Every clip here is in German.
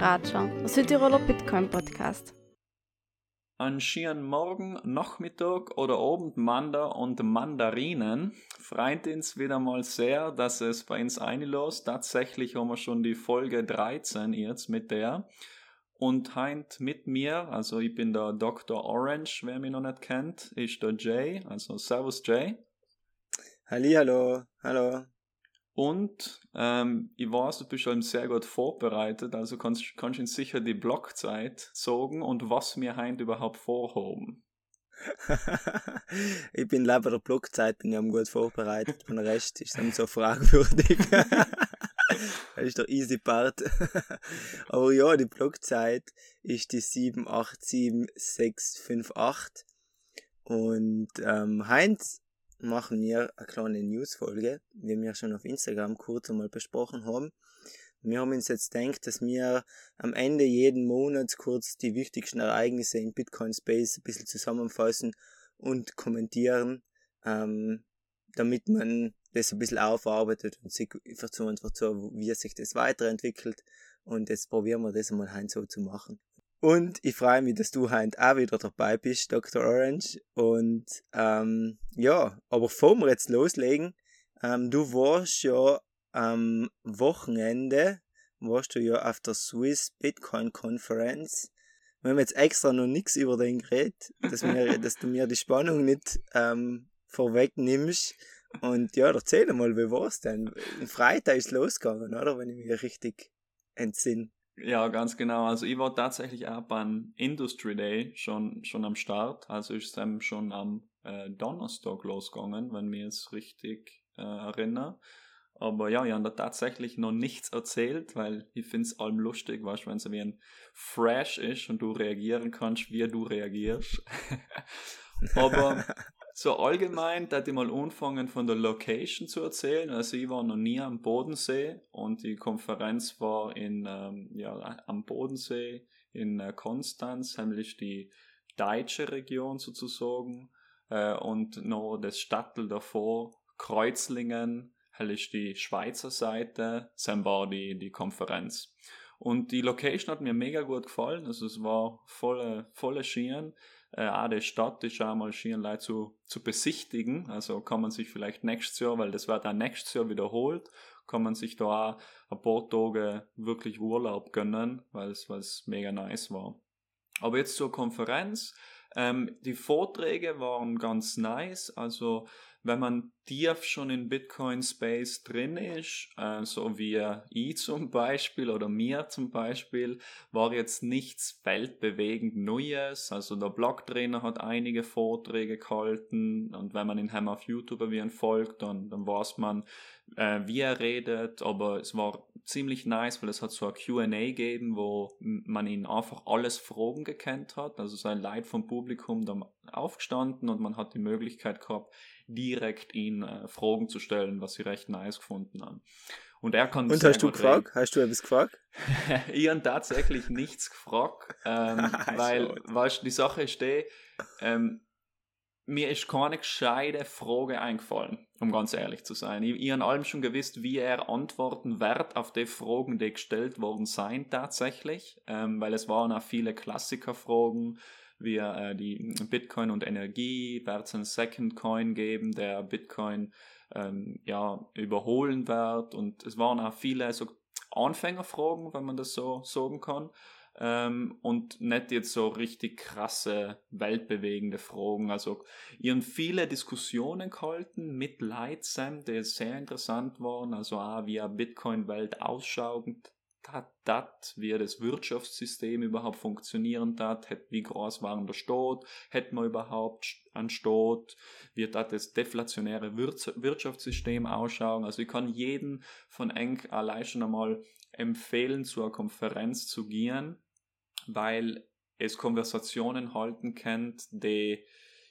Ratscher, der Südtiroler Bitcoin Podcast. An schieren Morgen, Nachmittag oder Abend Manda und Mandarinen freut uns wieder mal sehr, dass es bei uns einlässt. Tatsächlich haben wir schon die Folge 13 jetzt mit der. Und heint mit mir, also ich bin der Dr. Orange, wer mich noch nicht kennt, ist der Jay, also Servus Jay. Hallo, hallo. Und ähm, ich weiß, du bist schon sehr gut vorbereitet, also kannst, kannst du sicher die Blockzeit sagen und was wir heute überhaupt vorhaben. ich bin leider der Blockzeit, bin ja gut vorbereitet. Den Rest ist dann so fragwürdig. das ist der easy Part. Aber ja, die Blockzeit ist die 787658. Und ähm, Heinz machen wir eine kleine Newsfolge, wie wir schon auf Instagram kurz einmal besprochen haben. Wir haben uns jetzt gedacht, dass wir am Ende jeden Monat kurz die wichtigsten Ereignisse in Bitcoin Space ein bisschen zusammenfassen und kommentieren, ähm, damit man das ein bisschen aufarbeitet und sich einfach so wie sich das weiterentwickelt. Und jetzt probieren wir das einmal so zu machen. Und ich freue mich, dass du heute auch wieder dabei bist, Dr. Orange. Und ähm, ja, aber bevor wir jetzt loslegen, ähm, du warst ja am Wochenende, warst du ja auf der Swiss Bitcoin Conference. Wir haben jetzt extra noch nichts über den geredet, dass, wir, dass du mir die Spannung nicht ähm, vorwegnimmst. Und ja, erzähl mal, wie war's denn? Freitag ist losgegangen, oder? Wenn ich mich richtig entsinne. Ja, ganz genau. Also ich war tatsächlich auch beim Industry Day schon, schon am Start. Also ist es schon am äh, Donnerstag losgegangen, wenn mir es richtig äh, erinnere. Aber ja, ich habe da tatsächlich noch nichts erzählt, weil ich finde es allem lustig, weißt wenn es wie ein Fresh ist und du reagieren kannst, wie du reagierst. Aber so allgemein, da ich mal anfangen von der Location zu erzählen. Also ich war noch nie am Bodensee und die Konferenz war in, ähm, ja, am Bodensee in äh, Konstanz, nämlich die deutsche Region sozusagen äh, und noch das Stadtel davor, Kreuzlingen, ist die Schweizer Seite, dann war die, die Konferenz. Und die Location hat mir mega gut gefallen, also es war volle, volle Skiern äh, auch die Stadt ist auch mal schön Leute zu, zu besichtigen. Also kann man sich vielleicht nächstes Jahr, weil das wird dann nächstes Jahr wiederholt, kann man sich da auch ein paar Tage wirklich Urlaub gönnen, weil es, mega nice war. Aber jetzt zur Konferenz. Ähm, die Vorträge waren ganz nice. Also wenn man tief schon in Bitcoin Space drin ist, äh, so wie ich zum Beispiel oder mir zum Beispiel, war jetzt nichts weltbewegend Neues. Also der Blogtrainer hat einige Vorträge gehalten und wenn man ihn hem auf YouTube wie folgt, dann, dann weiß man, äh, wie er redet, aber es war ziemlich nice, weil es hat so ein Q&A gegeben, wo man ihn einfach alles Fragen gekannt hat, also sein Leid vom Publikum dann aufgestanden und man hat die Möglichkeit gehabt, direkt ihn äh, Fragen zu stellen, was sie recht nice gefunden haben. Und er kann Und hast du gefragt? Reden. Hast du etwas gefragt? ich habe tatsächlich nichts gefragt, ähm, weil, weißt, die Sache ist die, ähm, mir ist keine gescheite Frage eingefallen, um ganz ehrlich zu sein. Ich, ich habe allem schon gewusst, wie er antworten wird auf die Fragen, die gestellt worden seien tatsächlich, ähm, weil es waren auch viele Klassikerfragen, wie äh, die Bitcoin und Energie, wird einen Second Coin geben, der Bitcoin ähm, ja, überholen wird. Und es waren auch viele so Anfängerfragen, wenn man das so sagen kann. Ähm, und nicht jetzt so richtig krasse, weltbewegende Fragen. Also, ihren viele Diskussionen gehalten mit Lightsam, die sehr interessant waren. Also, auch wie eine Bitcoin-Welt ausschaut, dat, wie das Wirtschaftssystem überhaupt funktionieren dat, wie groß war der Staat, hätte man überhaupt einen Staat, wie dat das deflationäre Wirtschaftssystem ausschauen. Also ich kann jeden von eng allein schon einmal empfehlen, zu einer Konferenz zu gehen, weil es Konversationen halten kennt, die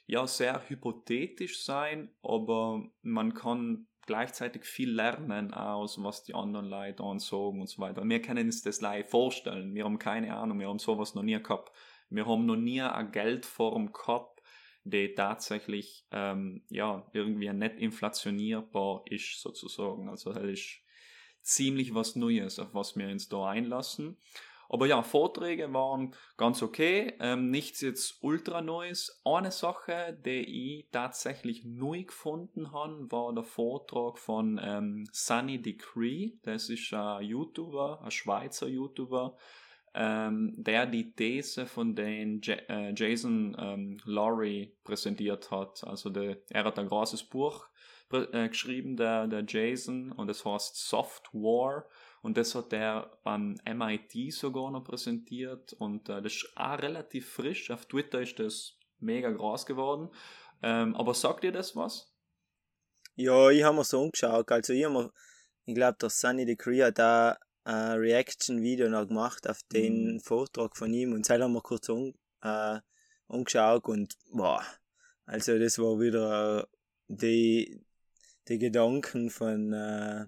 ja sehr hypothetisch sein, aber man kann gleichzeitig viel lernen aus, was die anderen Leute sagen und so weiter. Wir können uns das live vorstellen. Wir haben keine Ahnung, wir haben sowas noch nie gehabt. Wir haben noch nie eine Geldform gehabt, die tatsächlich ähm, ja irgendwie nicht inflationierbar ist sozusagen. Also das ist ziemlich was Neues, auf was wir uns da einlassen. Aber ja, Vorträge waren ganz okay. Ähm, nichts jetzt ultra Neues. Eine Sache, die ich tatsächlich neu gefunden habe, war der Vortrag von ähm, Sunny Decree. Das ist ein YouTuber, ein Schweizer YouTuber, ähm, der die These von den J äh, Jason ähm, Laurie präsentiert hat. Also der, er hat ein großes Buch äh, geschrieben, der, der Jason, und es heißt Software. Und das hat er beim MIT sogar noch präsentiert. Und äh, das ist auch relativ frisch. Auf Twitter ist das mega groß geworden. Ähm, aber sagt ihr das was? Ja, ich habe mir so umgeschaut. Also ich, ich glaube, der Sunny Decree hat da ein Reaction-Video noch gemacht auf den mhm. Vortrag von ihm und dann haben wir kurz um, äh, umgeschaut und boah, also das war wieder die, die Gedanken von äh,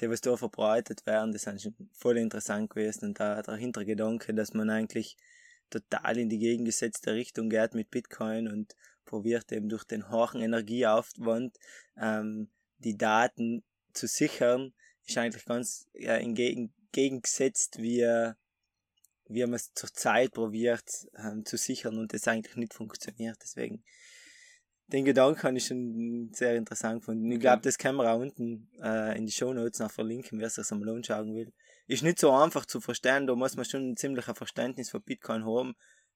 die was da verbreitet werden, das sind schon voll interessant gewesen. Und da der Hintergedanke, dass man eigentlich total in die gegengesetzte Richtung geht mit Bitcoin und probiert eben durch den hohen Energieaufwand ähm, die Daten zu sichern, ist eigentlich ganz ja, entgegen, entgegengesetzt, wie, wie man es zurzeit probiert ähm, zu sichern und das eigentlich nicht funktioniert. Deswegen, den Gedanken habe ich schon sehr interessant gefunden. Ich glaube, das können wir auch unten äh, in die Show Notes noch verlinken, wer sich einmal anschauen will. Ist nicht so einfach zu verstehen, da muss man schon ein ziemliches Verständnis von Bitcoin haben,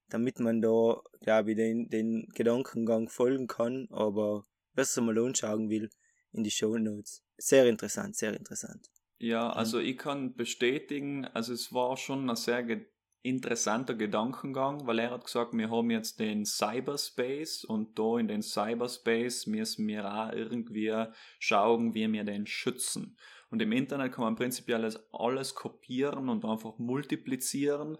damit man da, glaube ich, den, den Gedankengang folgen kann. Aber wer sich einmal anschauen will, in die Show Notes. Sehr interessant, sehr interessant. Ja, mhm. also ich kann bestätigen, also es war schon ein sehr interessanter Gedankengang, weil er hat gesagt, wir haben jetzt den Cyberspace und da in den Cyberspace müssen wir auch irgendwie schauen, wie wir den schützen. Und im Internet kann man prinzipiell alles kopieren und einfach multiplizieren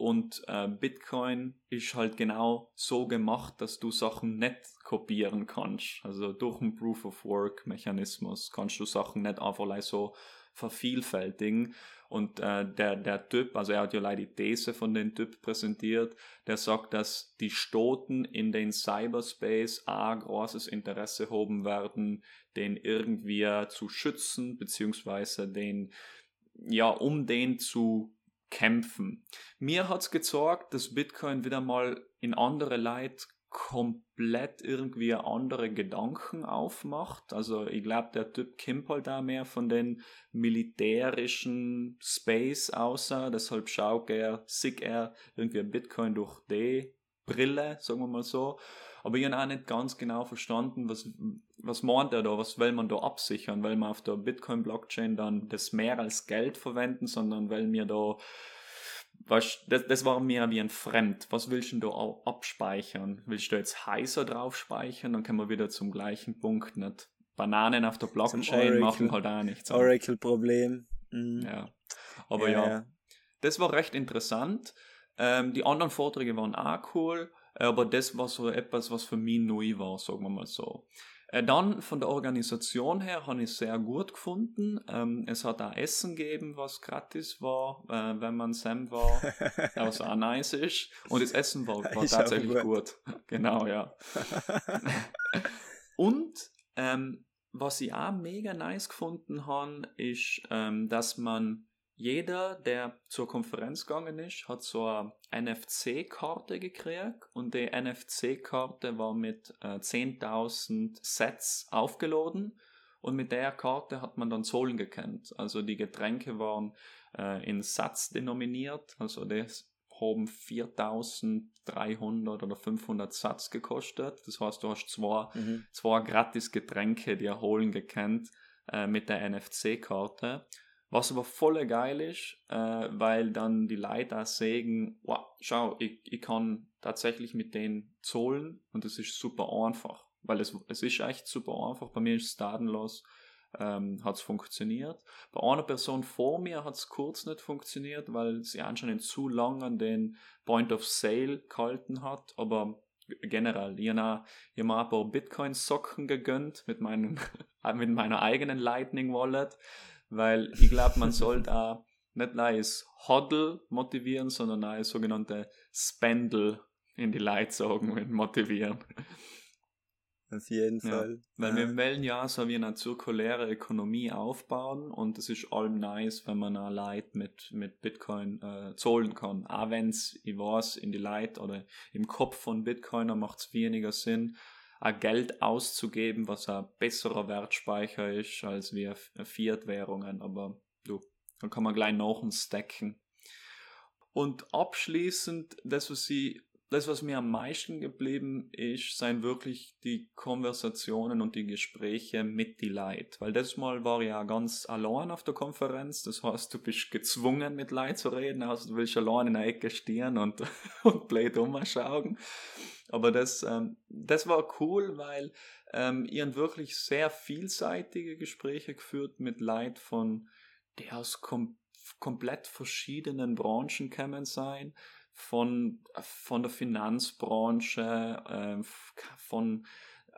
und äh, Bitcoin ist halt genau so gemacht, dass du Sachen nicht kopieren kannst. Also durch einen Proof of Work Mechanismus kannst du Sachen nicht einfach so vervielfältigen. Und äh, der, der Typ, also er hat ja leider die These von dem Typ präsentiert, der sagt, dass die Stoten in den Cyberspace ein großes Interesse haben werden, den irgendwie zu schützen, beziehungsweise den, ja, um den zu kämpfen. Mir hat's gezeigt, dass Bitcoin wieder mal in andere Leute komplett irgendwie andere Gedanken aufmacht. Also ich glaube, der Typ kommt halt da mehr von den militärischen Space außer, deshalb schaut er, sieht er irgendwie Bitcoin durch die Brille, sagen wir mal so. Aber ich habe auch nicht ganz genau verstanden, was, was meint er da, was will man da absichern? Weil man auf der Bitcoin-Blockchain dann das mehr als Geld verwenden, sondern weil mir da Weißt, das, das war mir wie ein Fremd. Was willst du da auch abspeichern? Willst du jetzt heißer drauf speichern? Dann können wir wieder zum gleichen Punkt nicht. Bananen auf der Blockchain machen halt auch nichts. Oracle-Problem. Mhm. Ja. Aber ja, ja, das war recht interessant. Ähm, die anderen Vorträge waren auch cool, aber das war so etwas, was für mich neu war, sagen wir mal so. Äh, dann von der Organisation her habe ich es sehr gut gefunden. Ähm, es hat auch Essen gegeben, was gratis war, äh, wenn man Sam war, was auch nice ist. Und das Essen war, war tatsächlich gut. gut. Genau, ja. Und ähm, was ich auch mega nice gefunden habe, ist, ähm, dass man jeder, der zur Konferenz gegangen ist, hat so eine NFC-Karte gekriegt und die NFC-Karte war mit äh, 10.000 Sets aufgeladen und mit der Karte hat man dann Zollen gekannt. Also die Getränke waren äh, in Satz denominiert, also das haben 4.300 oder 500 Satz gekostet. Das heißt, du hast zwei, mhm. zwei gratis Getränke dir holen gekannt äh, mit der NFC-Karte. Was aber voll geil ist, äh, weil dann die Leute auch sagen, wow, schau, ich, ich kann tatsächlich mit denen zahlen und es ist super einfach. Weil es, es ist echt super einfach. Bei mir ist es datenlos, ähm, hat es funktioniert. Bei einer Person vor mir hat es kurz nicht funktioniert, weil sie anscheinend zu lang an den Point of Sale gehalten hat. Aber generell, ich habe mir ein paar Bitcoin-Socken gegönnt mit, meinem, mit meiner eigenen Lightning Wallet weil ich glaube, man soll da nicht als Hodl motivieren, sondern als sogenannte Spendel in die Leute sagen und motivieren. Auf jeden Ja, Fall. Weil Ja. wir wollen ja so wie eine zirkuläre Ökonomie aufbauen und es ist allem nice, wenn man auch Leute mit, mit Bitcoin äh, zahlen kann. Auch wenn es, ich weiß, in die Leute oder im Kopf von Bitcoiner macht es weniger Sinn, ein Geld auszugeben, was ein besserer Wertspeicher ist als wir Fiat-Währungen. Aber du, dann kann man gleich noch stacken. Und abschließend, das, was sie das, was mir am meisten geblieben ist, seien wirklich die Konversationen und die Gespräche mit die Leute. Weil das Mal war ja ganz allein auf der Konferenz. Das heißt, du bist gezwungen, mit Leuten zu reden. Also du willst allein in der Ecke stehen und, und blöd umschauen. Aber das, ähm, das war cool, weil ähm, ihr wirklich sehr vielseitige Gespräche geführt mit Leuten von, die aus kom komplett verschiedenen Branchen kommen sein von, von der Finanzbranche, äh, von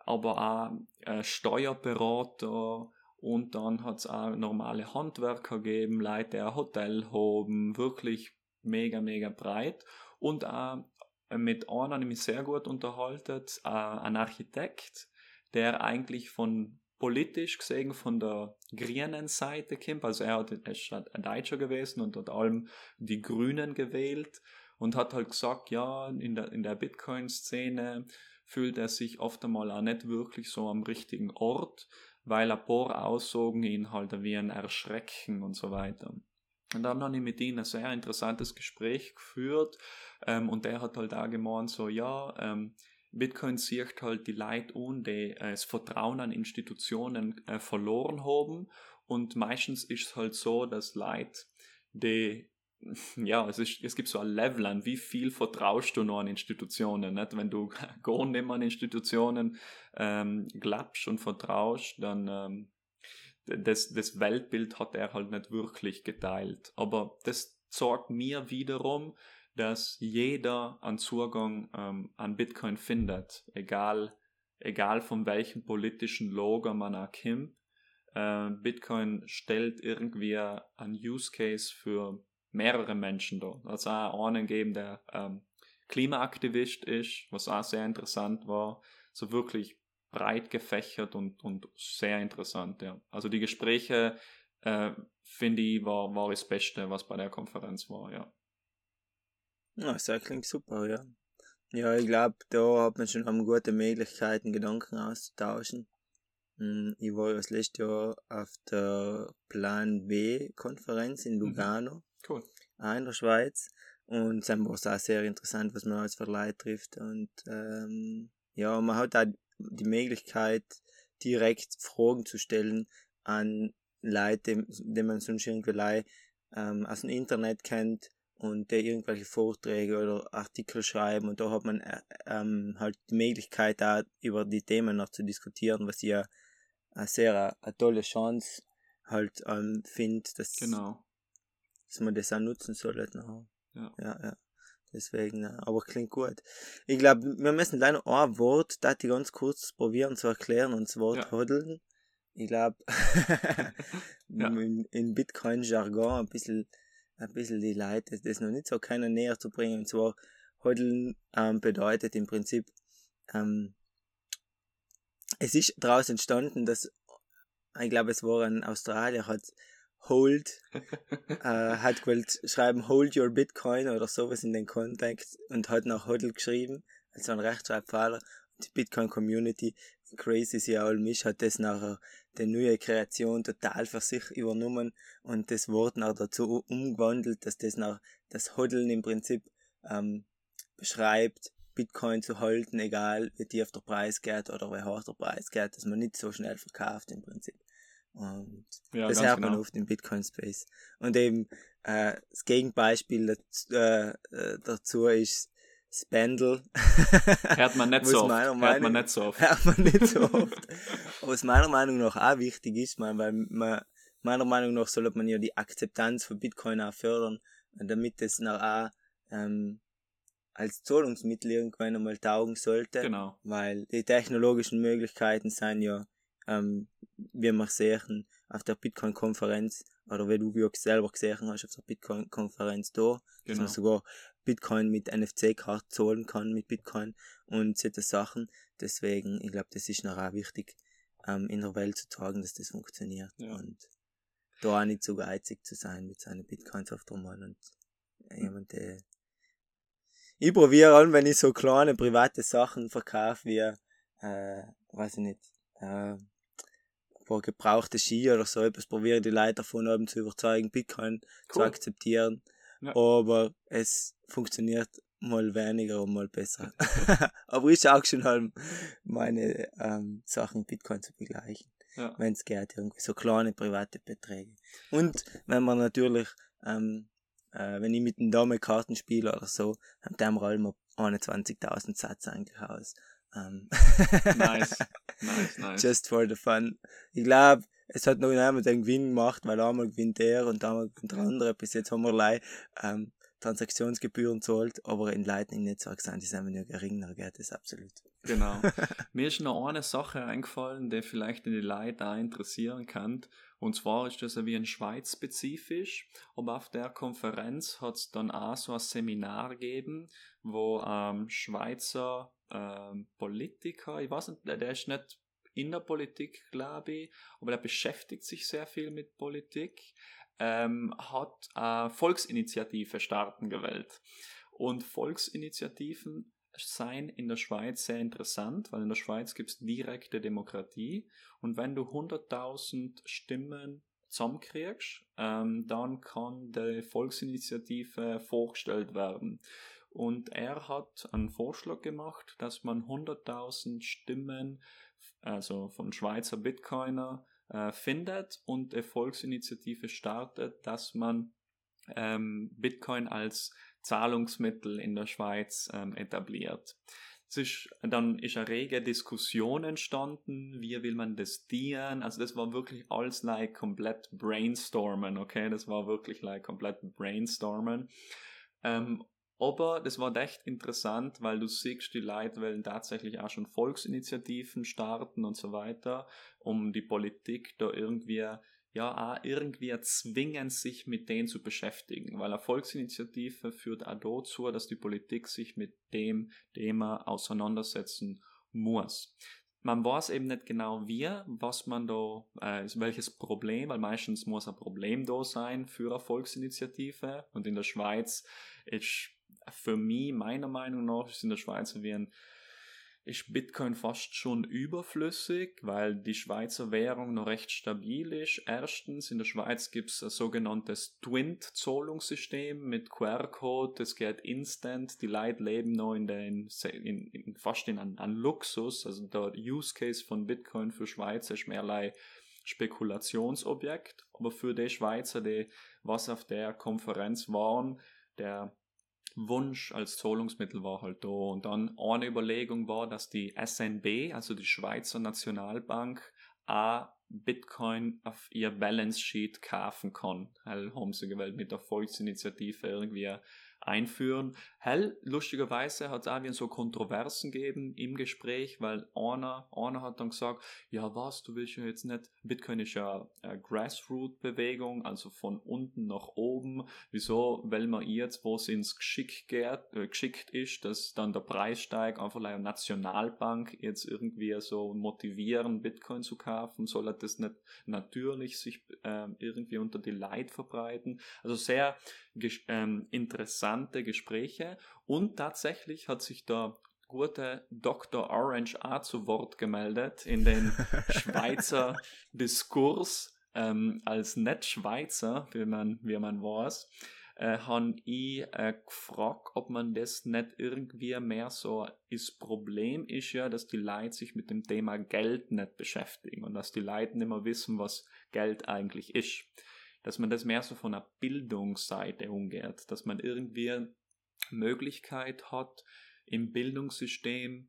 aber auch äh, Steuerberater und dann hat es auch normale Handwerker gegeben, Leute, die ein Hotel haben, wirklich mega, mega breit. Und auch mit einem habe ich mich sehr gut unterhalten, äh, ein Architekt, der eigentlich von politisch gesehen von der grünen Seite kommt, also er, hat, er ist ein Deutscher gewesen und hat allem die Grünen gewählt und hat halt gesagt, ja, in der, in der Bitcoin-Szene fühlt er sich oft einmal auch nicht wirklich so am richtigen Ort, weil ein paar Aussagen ihn halt wie ein Erschrecken und so weiter. Und dann habe ich mit ihm ein sehr interessantes Gespräch geführt ähm, und der hat halt auch gemeint, so, ja, ähm, Bitcoin sieht halt die Leute an, die äh, das Vertrauen an Institutionen äh, verloren haben und meistens ist es halt so, dass Leute, die ja, es, ist, es gibt so ein Level an, wie viel vertraust du noch an Institutionen. Nicht? Wenn du gar nicht mehr an Institutionen ähm, glaubst und vertraust, dann ähm, das, das Weltbild hat er halt nicht wirklich geteilt. Aber das zeigt mir wiederum, dass jeder einen Zugang ähm, an Bitcoin findet, egal, egal von welchem politischen Logo man kommt. Äh, Bitcoin stellt irgendwie einen Use Case für mehrere Menschen da. Also auch einen geben, der ähm, Klimaaktivist ist, was auch sehr interessant war. So wirklich breit gefächert und, und sehr interessant, ja. Also die Gespräche, äh, finde ich, war, war das Beste, was bei der Konferenz war, ja. Ja, das klingt super, ja. Ja, ich glaube, da hat man schon am gute Möglichkeiten, Gedanken auszutauschen. Hm, Ich war ja das letzte Jahr auf der Plan B-Konferenz in Lugano, Cool. auch in der Schweiz. Und dann war es auch sehr interessant, was man als Leute trifft. Und ähm, ja, man hat auch die Möglichkeit, direkt Fragen zu stellen an Leute, die man sonst irgendwie ähm, aus dem Internet kennt und die irgendwelche Vorträge oder Artikel schreiben und da hat man äh, ähm, halt die Möglichkeit da über die Themen noch zu diskutieren, was ich ja eine sehr eine tolle Chance halt ähm, finde, dass, Genau. Dass man das auch nutzen sollte. Noch. Ja. ja, ja. Deswegen, äh, aber klingt gut. Ich glaube, wir müssen noch ein Wort, das ich ganz kurz probieren zu erklären, und das Wort Ja. Hoddeln. Ich glaube, Ja. in, in Bitcoin-Jargon ein bisschen, ein bisschen die Leute das noch nicht so keiner näher zu bringen. Und zwar, Hoddeln ähm, bedeutet im Prinzip, ähm, es ist daraus entstanden, dass, ich glaube, es war ein Australier, hat Hold, äh, hat gewollt schreiben Hold your Bitcoin oder sowas in den Kontext und hat nach Hodl geschrieben, also ein Rechtschreibfehler. Die Bitcoin Community, crazy sie allem ist, hat das nachher die neue Kreation total für sich übernommen und das Wort nachher dazu umgewandelt, dass das nach das Hoddeln im Prinzip ähm, beschreibt, Bitcoin zu halten, egal wie tief der Preis geht oder wie hoch der Preis geht, dass man nicht so schnell verkauft im Prinzip. Und Ja, das hört man genau. oft im Bitcoin-Space. Und eben äh, das Gegenbeispiel dazu, äh, äh, dazu ist Spendle. Hört man nicht so oft. meiner Hört Meinung- man nicht so oft. hört man nicht so oft. Aber was meiner Meinung nach auch wichtig ist, man, weil man, meiner Meinung nach sollte man ja die Akzeptanz von Bitcoin auch fördern, damit es nach auch ähm, als Zahlungsmittel irgendwann einmal taugen sollte Genau. weil die technologischen Möglichkeiten sind ja, ähm, wie wir sehen, auf der Bitcoin-Konferenz, oder wie du ja selber gesehen hast, auf der Bitcoin-Konferenz da, dass Genau. man sogar Bitcoin mit NFC-Karten zahlen kann mit Bitcoin und solche Sachen. deswegen, ich glaube, das ist noch auch wichtig, ähm, in der Welt zu tragen, dass das funktioniert. Ja. Und da auch nicht zu geizig zu sein mit seinen Bitcoins auf einmal und jemand, der ich probiere an, wenn ich so kleine private Sachen verkaufe, wie, äh, weiß ich nicht, äh, paar gebrauchte Ski oder so etwas, probiere die Leute davon oben zu überzeugen, Bitcoin zu Cool. akzeptieren. Ja. Aber es funktioniert mal weniger und mal besser. Aber ich schaue schon halt meine ähm, Sachen Bitcoin zu begleichen, Ja. wenn es geht, irgendwie so kleine private Beträge. Und wenn man natürlich, ähm, äh, wenn ich mit dem Dame Karten spiele oder so, dann haben wir allem 21.000 Satz eigentlich aus. Ähm, Nice. Nice, nice. Just for the fun. Ich glaube, es hat noch jemand einen Gewinn gemacht, weil einmal gewinnt er und einmal gewinnt der andere. Bis jetzt haben wir allein, ähm, Transaktionsgebühren zahlt, aber in Lightning Netzwerk sind die sind nur geringer, geht das absolut. Genau. Mir ist noch eine Sache eingefallen, die vielleicht in die Leute auch interessieren kann. Und zwar ist das ja wie in Schweiz spezifisch, aber auf der Konferenz hat es dann auch so ein Seminar gegeben, wo ähm, Schweizer ähm, Politiker, ich weiß nicht, der ist nicht in der Politik, glaube ich, aber der beschäftigt sich sehr viel mit Politik, ähm, hat eine Volksinitiative starten gewählt. Und Volksinitiativen seien in der Schweiz sehr interessant, weil in der Schweiz gibt es direkte Demokratie und wenn du 100.000 Stimmen zusammenkriegst, ähm, dann kann die Volksinitiative vorgestellt werden. Und er hat einen Vorschlag gemacht, dass man 100.000 Stimmen, also von Schweizer Bitcoiner, äh, findet und eine Volksinitiative startet, dass man ähm, Bitcoin als Zahlungsmittel in der Schweiz ähm, etabliert. Ist, dann ist eine rege Diskussion entstanden, wie will man das dienen, also das war wirklich alles like komplett brainstormen, okay, das war wirklich like komplett brainstormen. Ähm, aber das war echt interessant, weil du siehst, die Leute wollen tatsächlich auch schon Volksinitiativen starten und so weiter, um die Politik da irgendwie ja auch irgendwie zwingen, sich mit denen zu beschäftigen, weil eine Volksinitiative führt auch dazu, dass die Politik sich mit dem Thema auseinandersetzen muss. Man weiß eben nicht genau wie, was man da, äh, welches Problem, weil meistens muss ein Problem da sein für eine Volksinitiative und in der Schweiz ist für mich, meiner Meinung nach, ist in der Schweiz wie ein ist Bitcoin fast schon überflüssig, weil die Schweizer Währung noch recht stabil ist. Erstens, in der Schweiz gibt es ein sogenanntes Twint-Zahlungssystem mit QR-Code, das geht instant. Die Leute leben noch in den, in, in, fast in an Luxus. Also der Use Case von Bitcoin für Schweizer ist mehrlei Spekulationsobjekt, aber für die Schweizer, die was auf der Konferenz waren, der Wunsch als Zahlungsmittel war halt da. Und dann eine Überlegung war, dass die SNB, also die Schweizer Nationalbank, auch Bitcoin auf ihr Balance Sheet kaufen kann. Hell haben sie gewählt mit der Volksinitiative irgendwie einführen. Hell, lustigerweise hat es auch wieder so Kontroversen gegeben im Gespräch, weil einer, einer hat dann gesagt, ja was, du willst ja jetzt nicht, Bitcoin ist ja eine Grassroot-Bewegung, also von unten nach oben. Wieso, weil man jetzt, wo es ins Geschick geht, äh, geschickt ist, dass dann der Preis steigt, einfach eine Nationalbank jetzt irgendwie so motivieren, Bitcoin zu kaufen, soll er das nicht natürlich sich äh, irgendwie unter die Leid verbreiten? Also sehr ähm, interessante Gespräche und tatsächlich hat sich der gute Dr. Orange auch zu Wort gemeldet in den Schweizer Diskurs ähm, als Nicht-Schweizer, wie man, wie man weiß, äh, habe ich äh, gefragt, ob man das nicht irgendwie mehr so das Problem ist ja, dass die Leute sich mit dem Thema Geld nicht beschäftigen und dass die Leute nicht mehr wissen, was Geld eigentlich ist dass man das mehr so von der Bildungsseite umgeht, dass man irgendwie Möglichkeit hat, im Bildungssystem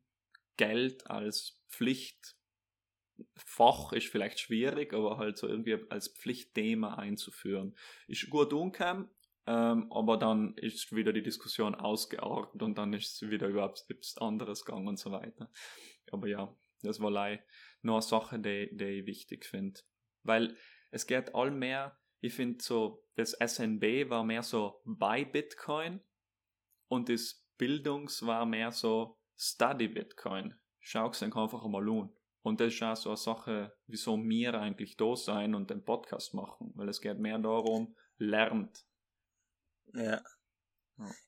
Geld als Pflichtfach ist vielleicht schwierig, aber halt so irgendwie als Pflichtthema einzuführen. Ist gut umgekommen, ähm, aber dann ist wieder die Diskussion ausgeartet und dann ist es wieder überhaupt etwas anderes gegangen und so weiter. Aber ja, das war leider noch eine Sache, die, die ich wichtig finde. Weil es geht all mehr ich finde so, das SNB war mehr so bei Bitcoin und das Bildungs war mehr so Study Bitcoin. schau es einfach einmal an. Und das ist auch so eine Sache, wieso wir eigentlich da sein und den Podcast machen, weil es geht mehr darum, lernt. Ja.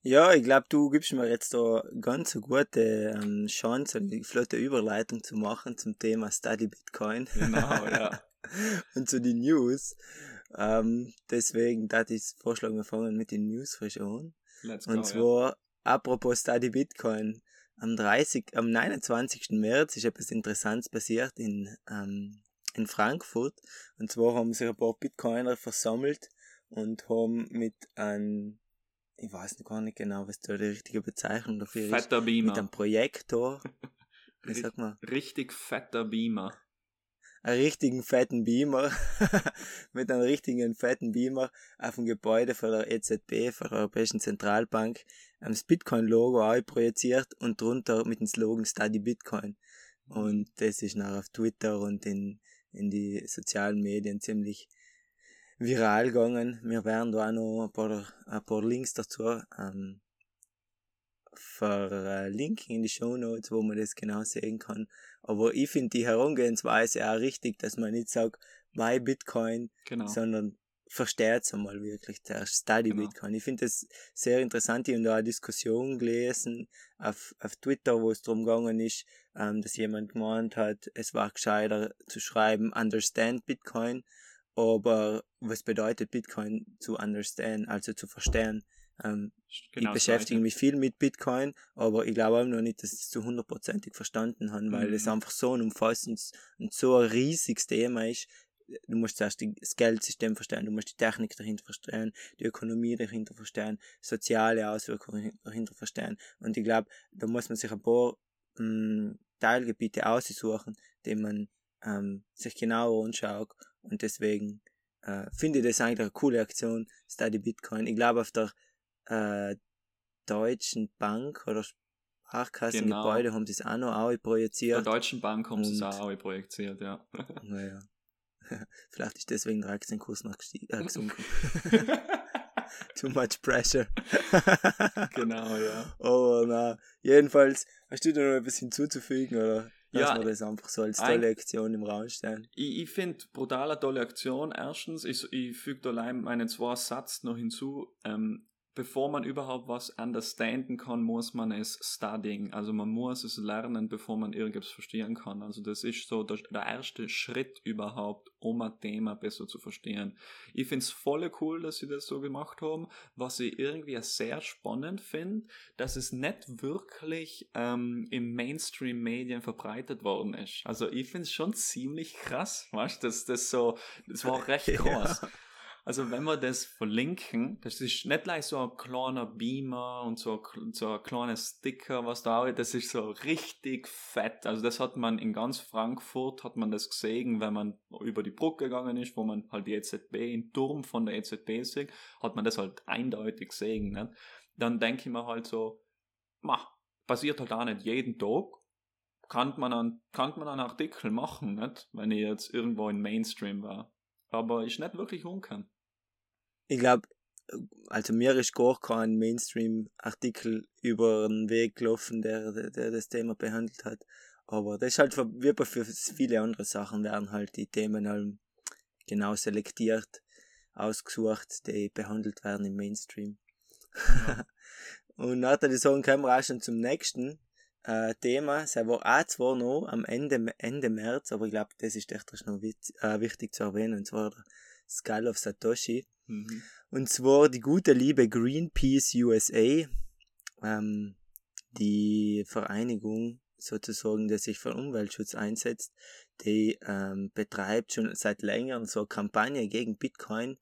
Ja, ich glaube, du gibst mir jetzt da ganz eine gute ähm, Chance, eine flotte Überleitung zu machen zum Thema Study Bitcoin. Genau, ja. und zu den News. Ähm, deswegen, da ich vorschlagen, wir fangen mit den News frisch an. Let's und go, zwar, ja. apropos Study Bitcoin, am 30, am 29. März ist etwas Interessantes passiert in, ähm, in Frankfurt. Und zwar haben sich ein paar Bitcoiner versammelt und haben mit einem, ich weiß gar nicht genau, was da die richtige Bezeichnung dafür fetter ist, Beamer. mit einem Projektor, wie sagt man? Richtig fetter Beamer. Einen richtigen fetten Beamer, mit einem richtigen fetten Beamer auf dem Gebäude von der EZB, von der Europäischen Zentralbank, das Bitcoin-Logo auch projiziert und drunter mit dem Slogan Study Bitcoin. Und das ist nachher auf Twitter und in, in die sozialen Medien ziemlich viral gegangen. Wir werden da auch noch ein paar, ein paar Links dazu ähm, verlinken in die Show Notes, wo man das genau sehen kann. Aber ich finde die Herangehensweise auch richtig, dass man nicht sagt, bei Bitcoin, Genau. sondern versteht es einmal wirklich zuerst, Study Genau. Bitcoin. Ich finde das sehr interessant. Ich habe da eine Diskussion gelesen auf, auf Twitter, wo es darum gegangen ist, ähm, dass jemand gemeint hat, es war gescheiter zu schreiben, understand Bitcoin, aber was bedeutet Bitcoin zu understand, also zu verstehen? Ähm, Genau ich beschäftige mich viel mit Bitcoin, aber ich glaube auch noch nicht, dass ich es zu hundertprozentig verstanden habe, weil Mhm. es einfach so ein umfassendes und so ein riesiges Thema ist. Du musst zuerst das Geldsystem verstehen, du musst die Technik dahinter verstehen, die Ökonomie dahinter verstehen, soziale Auswirkungen dahinter verstehen. Und ich glaube, da muss man sich ein paar ähm, Teilgebiete aussuchen, die man ähm, sich genauer anschaut. Und deswegen äh, finde ich das eigentlich eine coole Aktion, Study Bitcoin. Ich glaube, auf der äh, Deutschen Bank oder Sparkassengebäude haben sie es auch noch auch Der projiziert. Deutschen Bank haben sie es auch alle projiziert, ja. Naja. Vielleicht ist deswegen der Aktienkurs noch äh, gesunken. Too much pressure. genau, ja. Aber na, jedenfalls, hast du da noch etwas hinzuzufügen oder Ja, lassen wir das einfach so als ein- tolle Aktion im Raum stehen? Ich, ich finde brutale tolle Aktion. Erstens, ich, ich füge da allein meinen zwei Satz noch hinzu. Ähm, bevor man überhaupt was understanden kann, muss man es studying. Also man muss es lernen, bevor man irgendwas verstehen kann. Also das ist so der, der erste Schritt überhaupt, um ein Thema besser zu verstehen. Ich finde es voll cool, dass sie das so gemacht haben. Was ich irgendwie sehr spannend finde, dass es nicht wirklich ähm, im Mainstream-Medien verbreitet worden ist. Also ich finde es schon ziemlich krass, weißt du, dass das so, das war recht Ja. Also wenn wir das verlinken, das ist nicht gleich so ein kleiner Beamer und so, so ein kleiner Sticker, was da ist, das ist so richtig fett. Also das hat man in ganz Frankfurt, hat man das gesehen, wenn man über die Brücke gegangen ist, wo man halt die EZB, den Turm von der EZB sieht, hat man das halt eindeutig gesehen. Nicht? Dann denke ich mir halt so, mach, passiert halt auch nicht jeden Tag. Kann man, einen, kann man einen Artikel machen, nicht? wenn ich jetzt irgendwo in Mainstream war. Aber ist nicht wirklich unkennt. Ich glaube, also mir ist gar kein Mainstream-Artikel über den Weg gelaufen, der, der, der das Thema behandelt hat. Aber das ist halt wie bei für viele andere Sachen werden halt die Themen halt genau selektiert, ausgesucht, die behandelt werden im Mainstream. Und nach der Saison kommen wir auch schon zum nächsten äh, Thema. Es war auch zwar noch am Ende, Ende März, aber ich glaube, das ist echt noch witz, äh, wichtig zu erwähnen, und zwar der Skull of Satoshi. Mhm. Und zwar die gute liebe Greenpeace USA, ähm, die Vereinigung sozusagen, die sich für Umweltschutz einsetzt, die ähm, betreibt schon seit längerem so eine Kampagne gegen Bitcoin,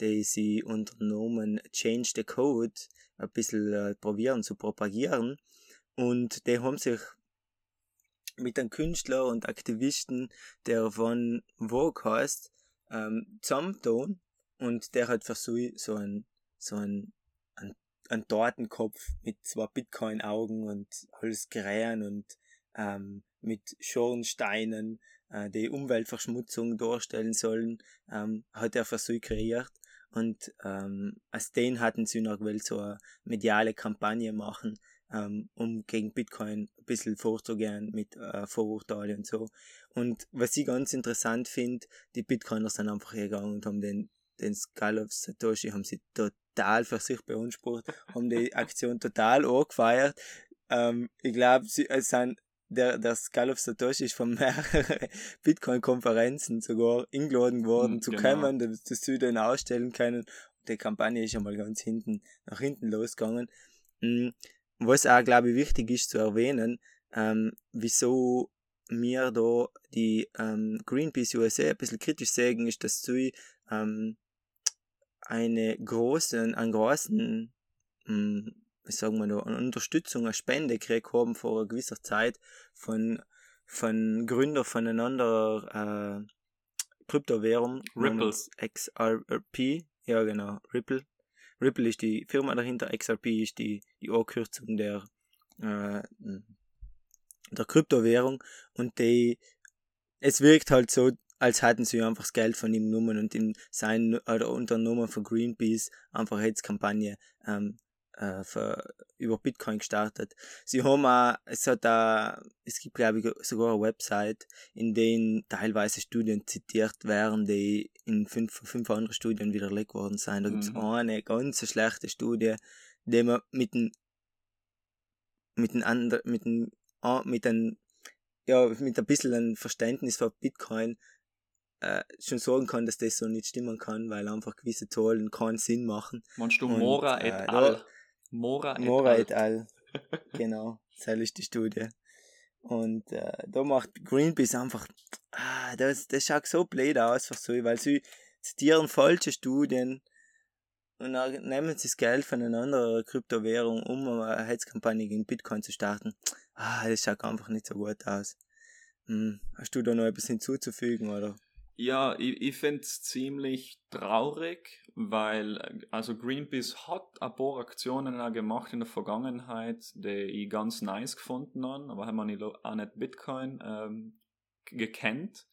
die sie unternommen Change the Code ein bisschen äh, probieren zu propagieren. Und die haben sich mit einem Künstler und Aktivisten, der von Vogue heißt, ähm, zusammengetan und der hat versucht, so ein, so ein, ein, ein Tortenkopf mit zwei Bitcoin-Augen und alles Krähen und ähm, mit Schornsteinen, äh, die Umweltverschmutzung darstellen sollen, ähm, hat er versucht kreiert. Und ähm, als den hatten sie noch gewollt, so eine mediale Kampagne machen, ähm, um gegen Bitcoin ein bisschen vorzugehen mit äh, Vorurteilen und so. Und was ich ganz interessant finde, die Bitcoiner sind einfach gegangen und haben den, den Skull of Satoshi haben sie total für sich beansprucht, haben die Aktion total angefeiert. Ähm, ich glaube, sie sind der, der Skull of Satoshi ist von mehreren Bitcoin-Konferenzen sogar eingeladen worden mhm, zu genau. kommen, dass, dass sie dann ausstellen können. Die Kampagne ist einmal ganz hinten, nach hinten losgegangen. Mhm. Was auch, glaube ich, wichtig ist zu erwähnen, ähm, wieso mir da die ähm, Greenpeace USA ein bisschen kritisch sagen, ist, dass sie ähm, eine großen, einen großen, ähm, wie sagen wir da, eine Unterstützung, eine Spende gekriegt haben vor einer gewisser Zeit von, von Gründer von einer anderen äh, Kryptowährung. Ripple. XRP, ja genau, Ripple. Ripple ist die Firma dahinter, XRP ist die, die Abkürzung der, äh, der Kryptowährung und die, es wirkt halt so, als hätten sie einfach das Geld von ihm genommen und in sein oder unter Nummer von Greenpeace einfach jetzt Kampagne ähm, äh, für, über Bitcoin gestartet. Sie haben auch, es hat da, es gibt glaube ich sogar eine Website, in denen teilweise Studien zitiert werden, die in fünf, fünf anderen Studien widerlegt worden sind. Da gibt es mhm. eine ganz schlechte Studie, die man mit einem mit einem anderen, mit einem, mit einem, ja, mit ein bisschen Verständnis für Bitcoin äh, schon sagen kann, dass das so nicht stimmen kann, weil einfach gewisse Zahlen keinen Sinn machen. Meinst du Mora et äh, al? Mora et Mora al. Et al. genau, das ist die Studie. Und äh, da macht Greenpeace einfach, ah, das, das schaut so blöd aus für so, weil sie zitieren falsche Studien und dann nehmen sie das Geld von einer anderen Kryptowährung, um eine Heizkampagne gegen Bitcoin zu starten. Ah, das schaut einfach nicht so gut aus. Hm, hast du da noch etwas hinzuzufügen, oder? Ja, ich, ich finde es ziemlich traurig, weil also Greenpeace hat ein paar Aktionen auch gemacht in der Vergangenheit, die ich ganz nice gefunden habe, aber haben wir auch nicht Bitcoin ähm, gekannt.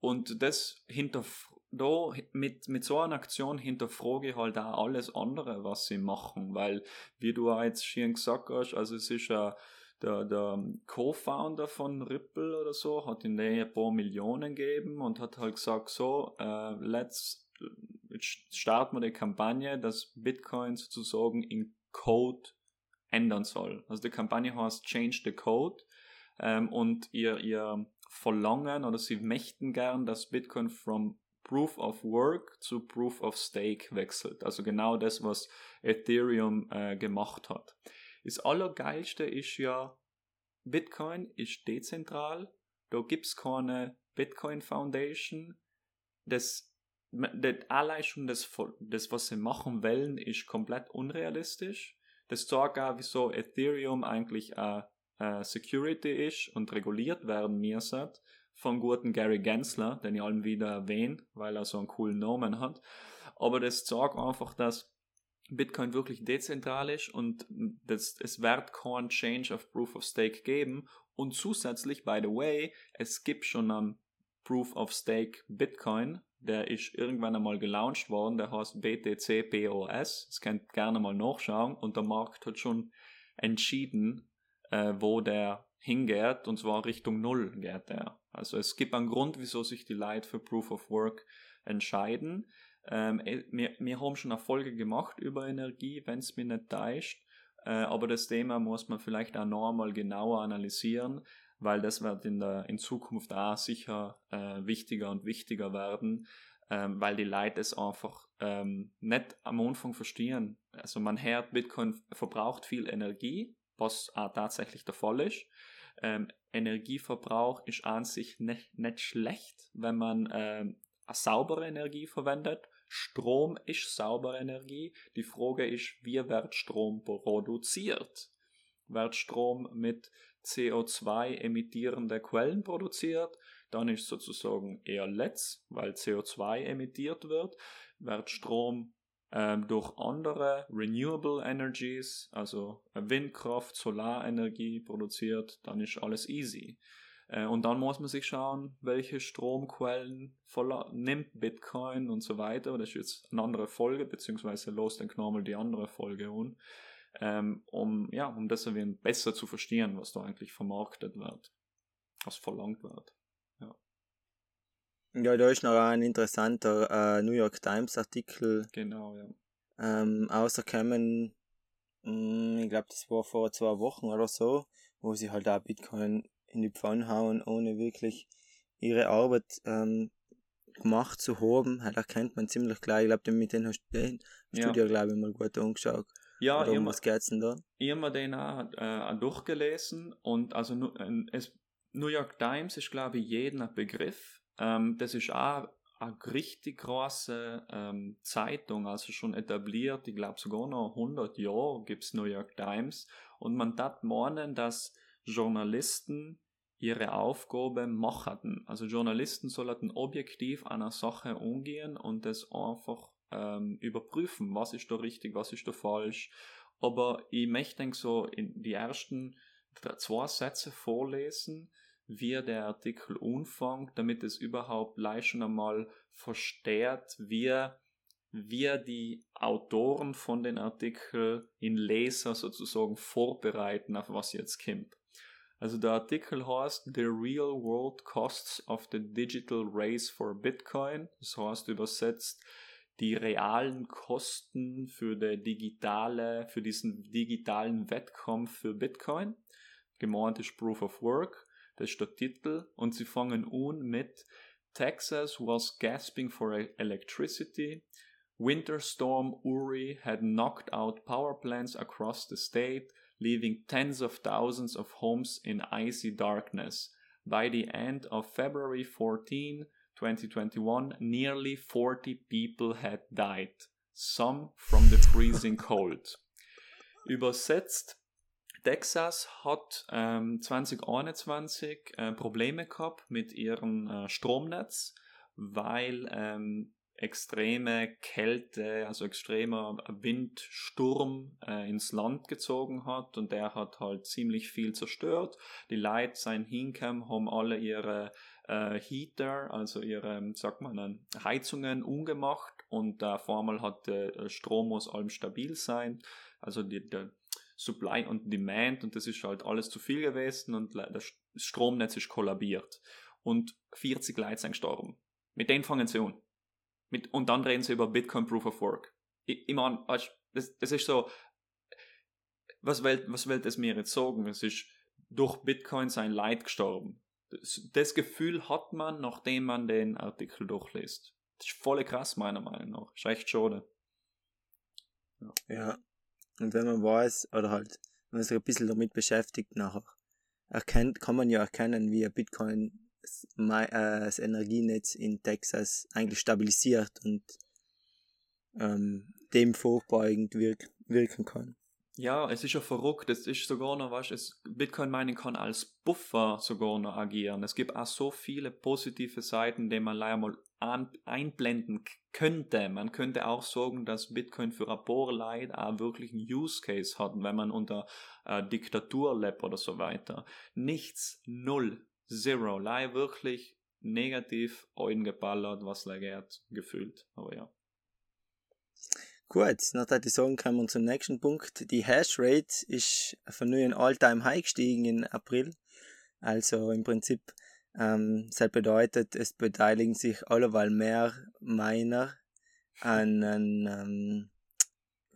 Und das hinter da mit, mit so einer Aktion hinterfrage ich halt auch alles andere, was sie machen, weil, wie du auch jetzt schon gesagt hast, also es ist ja der, der Co-Founder von Ripple oder so hat in der ein paar Millionen gegeben und hat halt gesagt, so, äh, let's, starten wir die Kampagne, dass Bitcoin sozusagen in Code ändern soll. Also die Kampagne heißt Change the Code ähm, und ihr, ihr verlangen oder sie möchten gern, dass Bitcoin from Proof of Work zu Proof of Stake wechselt. Also genau das, was Ethereum äh, gemacht hat. Das Allergeilste ist ja, Bitcoin ist dezentral, da gibt es keine Bitcoin Foundation. Das, das allein das, das, was sie machen wollen, ist komplett unrealistisch. Das zeigt auch, wieso Ethereum eigentlich eine, Security ist und reguliert werden muss von guten Gary Gensler, den ich allen wieder erwähne, weil er so einen coolen Namen hat. Aber das zeigt einfach, dass Bitcoin wirklich dezentral ist und das, es wird kein Change of Proof of Stake geben. Und zusätzlich, by the way, es gibt schon einen Proof of Stake Bitcoin, der ist irgendwann einmal gelauncht worden, der heißt BTC POS. Das könnt gerne mal nachschauen und der Markt hat schon entschieden, äh, wo der hingeht und zwar Richtung Null geht der. Also es gibt einen Grund, wieso sich die Leute für Proof of Work entscheiden. Ähm, äh, wir, wir haben schon Erfolge gemacht über Energie, wenn es mir nicht täuscht. Äh, aber das Thema muss man vielleicht auch noch einmal genauer analysieren, weil das wird in der in Zukunft auch sicher äh, wichtiger und wichtiger werden, ähm, weil die Leute es einfach ähm, nicht am Anfang verstehen. Also man hört, Bitcoin verbraucht viel Energie, was auch tatsächlich der Fall ist. Ähm, Energieverbrauch ist an sich nicht, nicht schlecht, wenn man ähm, saubere Energie verwendet. Strom ist saubere Energie. Die Frage ist, wie wird Strom produziert? Wird Strom mit CO2 emittierende Quellen produziert? Dann ist sozusagen eher let's, weil CO2 emittiert wird. Wird Strom ähm, durch andere Renewable Energies, also Windkraft, Solarenergie produziert, dann ist alles easy. Äh, und dann muss man sich schauen, welche Stromquellen nimmt Bitcoin und so weiter. Das ist jetzt eine andere Folge, beziehungsweise los den nochmal die andere Folge an. ähm, um, ja, um das besser zu verstehen, was da eigentlich vermarktet wird, was verlangt wird. Ja, ja da ist noch ein interessanter äh, New York Times Artikel genau, ja. ähm, rausgekommen, mm, ich glaube, das war vor zwei Wochen oder so, wo sie halt auch Bitcoin in die Pfanne hauen, ohne wirklich ihre Arbeit ähm, gemacht zu haben, halt erkennt man ziemlich klar. Ich glaube, mit denen hast du den ja. Studio, glaube ich, mal gut angeschaut. Ja, Oder um was geht's denn da? Ich habe mir den auch, äh, durchgelesen und also es, New York Times ist, glaube ich, jeden ein Begriff. Ähm, das ist auch eine richtig große ähm, Zeitung, also schon etabliert. Ich glaube, sogar noch 100 Jahre gibt es New York Times. Und man darf meinen, dass Journalisten ihre Aufgabe machen. Also Journalisten sollten objektiv einer Sache umgehen und das einfach ähm, überprüfen, was ist da richtig, was ist da falsch. Aber ich möchte so in die ersten zwei Sätze vorlesen, wie der Artikel umfängt, damit es überhaupt leicht schon einmal versteht, wie, wie die Autoren von den Artikeln in Leser sozusagen vorbereiten, auf was jetzt kommt. Also der Artikel heißt The Real World Costs of the Digital Race for Bitcoin. Das heißt übersetzt die realen Kosten für der digitale, für diesen digitalen Wettkampf für Bitcoin. Gemeint ist Proof of Work. Das ist der Titel. Und sie fangen an mit Texas was gasping for electricity. Winter storm Uri had knocked out power plants across the state leaving tens of thousands of homes in icy darkness. By the end of February 14, 2021, nearly 40 people had died, some from the freezing cold. Übersetzt, Texas hat ähm, 2021 äh, Probleme gehabt mit ihrem äh, Stromnetz, weil ähm, extreme Kälte, also extremer Windsturm äh, ins Land gezogen hat und der hat halt ziemlich viel zerstört. Die Leute sein hinkommen, haben alle ihre äh, Heater, also ihre, sagt man, Heizungen umgemacht und äh, vor allem hat der Strom muss allem stabil sein, also die, der Supply und Demand und das ist halt alles zu viel gewesen und das Stromnetz ist kollabiert und 40 Leute sind gestorben. Mit denen fangen sie an. Mit, und dann reden sie über Bitcoin Proof of Work. Ich, ich meine, das, das ist so, was will, was will das mir jetzt sagen? Es ist durch Bitcoin sein Leid gestorben. Das, das, Gefühl hat man, nachdem man den Artikel durchliest. Das ist voll krass, meiner Meinung nach. Ist echt schade. Ja. ja. Und wenn man weiß, oder halt, wenn man sich ein bisschen damit beschäftigt nachher, erkennt, kann man ja erkennen, wie Bitcoin das, äh, das Energienetz in Texas eigentlich stabilisiert und ähm, dem vorbeugend wirk wirken kann. Ja, es ist ja verrückt. Es ist sogar noch, was es Bitcoin Mining kann als Buffer sogar noch agieren. Es gibt auch so viele positive Seiten, die man leider mal an, einblenden könnte. Man könnte auch sagen, dass Bitcoin für Leute auch wirklich einen Use Case hat, wenn man unter äh, Diktatur lebt oder so weiter. Nichts, null. Zero. Lei wirklich negativ eingeballert, was geht, gefühlt. Aber ja. Gut, nach der sagen, kommen wir zum nächsten Punkt. Die Hashrate ist von neuem All-Time High gestiegen im April. Also im Prinzip, ähm, das bedeutet, es beteiligen sich alleweil mehr Miner an, an ähm,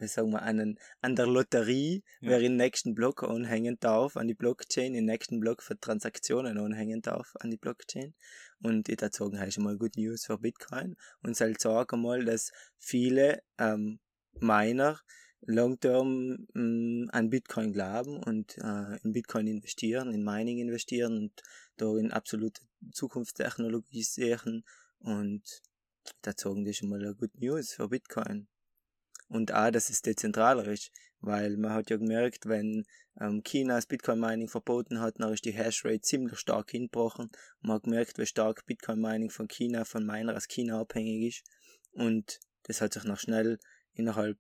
wie sagen wir, einen, an der Lotterie, ja. wer den nächsten Block anhängen darf an die Blockchain, den nächsten Block für Transaktionen anhängen darf an die Blockchain. Und ich würde sagen, das ist mal Good News für Bitcoin. Und soll sagen mal, dass viele ähm, Miner long-term ähm, an Bitcoin glauben und äh, in Bitcoin investieren, in Mining investieren und da in absolute Zukunftstechnologie sehen. Und da sagen, ist schon mal Good News für Bitcoin und auch, dass es dezentraler ist, weil man hat ja gemerkt, wenn ähm, China das Bitcoin Mining verboten hat, dann ist die Hashrate ziemlich stark hingebrochen. Und man hat gemerkt, wie stark Bitcoin Mining von China, von Miner aus China abhängig ist. Und das hat sich noch schnell innerhalb